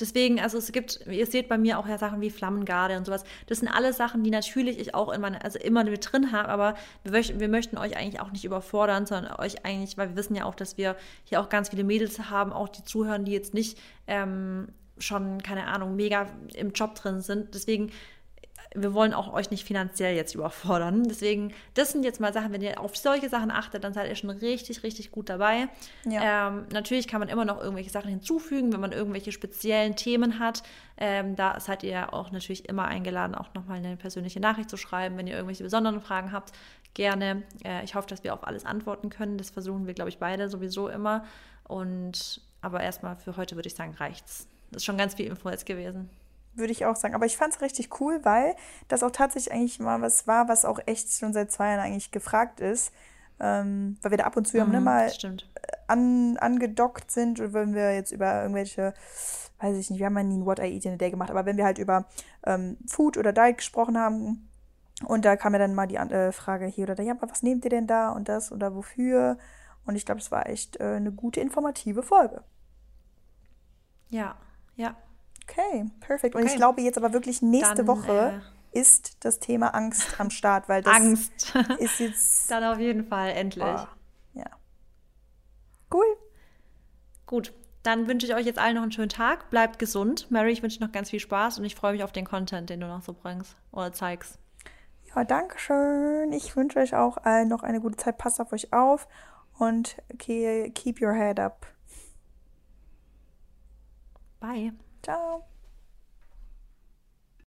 Deswegen, also es gibt, ihr seht bei mir auch ja Sachen wie Flammengarde und sowas. Das sind alle Sachen, die natürlich ich auch in meine, also immer mit drin habe, aber wir möchten, wir möchten euch eigentlich auch nicht überfordern, sondern euch eigentlich, weil wir wissen ja auch, dass wir hier auch ganz viele Mädels haben, auch die zuhören, die jetzt nicht ähm, schon, keine Ahnung, mega im Job drin sind. Deswegen wir wollen auch euch nicht finanziell jetzt überfordern. Deswegen, das sind jetzt mal Sachen, wenn ihr auf solche Sachen achtet, dann seid ihr schon richtig, richtig gut dabei. Ja. Ähm, natürlich kann man immer noch irgendwelche Sachen hinzufügen, wenn man irgendwelche speziellen Themen hat. Ähm, da seid ihr auch natürlich immer eingeladen, auch nochmal eine persönliche Nachricht zu schreiben, wenn ihr irgendwelche besonderen Fragen habt. Gerne. Äh, ich hoffe, dass wir auf alles antworten können. Das versuchen wir, glaube ich, beide sowieso immer. Und aber erstmal für heute würde ich sagen, reicht's. Das ist schon ganz viel Info jetzt gewesen würde ich auch sagen. Aber ich fand es richtig cool, weil das auch tatsächlich eigentlich mal was war, was auch echt schon seit zwei Jahren eigentlich gefragt ist. Ähm, weil wir da ab und zu mhm, haben, ne, mal an, angedockt sind und wenn wir jetzt über irgendwelche, weiß ich nicht, wir haben ja nie ein What I Eat in a Day gemacht, aber wenn wir halt über ähm, Food oder Diet gesprochen haben und da kam ja dann mal die äh, Frage hier oder da, ja, aber was nehmt ihr denn da und das oder wofür? Und ich glaube, es war echt äh, eine gute, informative Folge. Ja, ja. Okay, perfekt. Und okay. ich glaube jetzt aber wirklich nächste Dann, Woche äh, ist das Thema Angst am Start, weil das Angst ist jetzt. Dann auf jeden Fall, endlich. Oh, ja. Cool. Gut. Dann wünsche ich euch jetzt allen noch einen schönen Tag. Bleibt gesund. Mary, ich wünsche noch ganz viel Spaß und ich freue mich auf den Content, den du noch so bringst oder zeigst. Ja, danke schön. Ich wünsche euch auch allen noch eine gute Zeit. Passt auf euch auf und keep your head up. Bye. 早。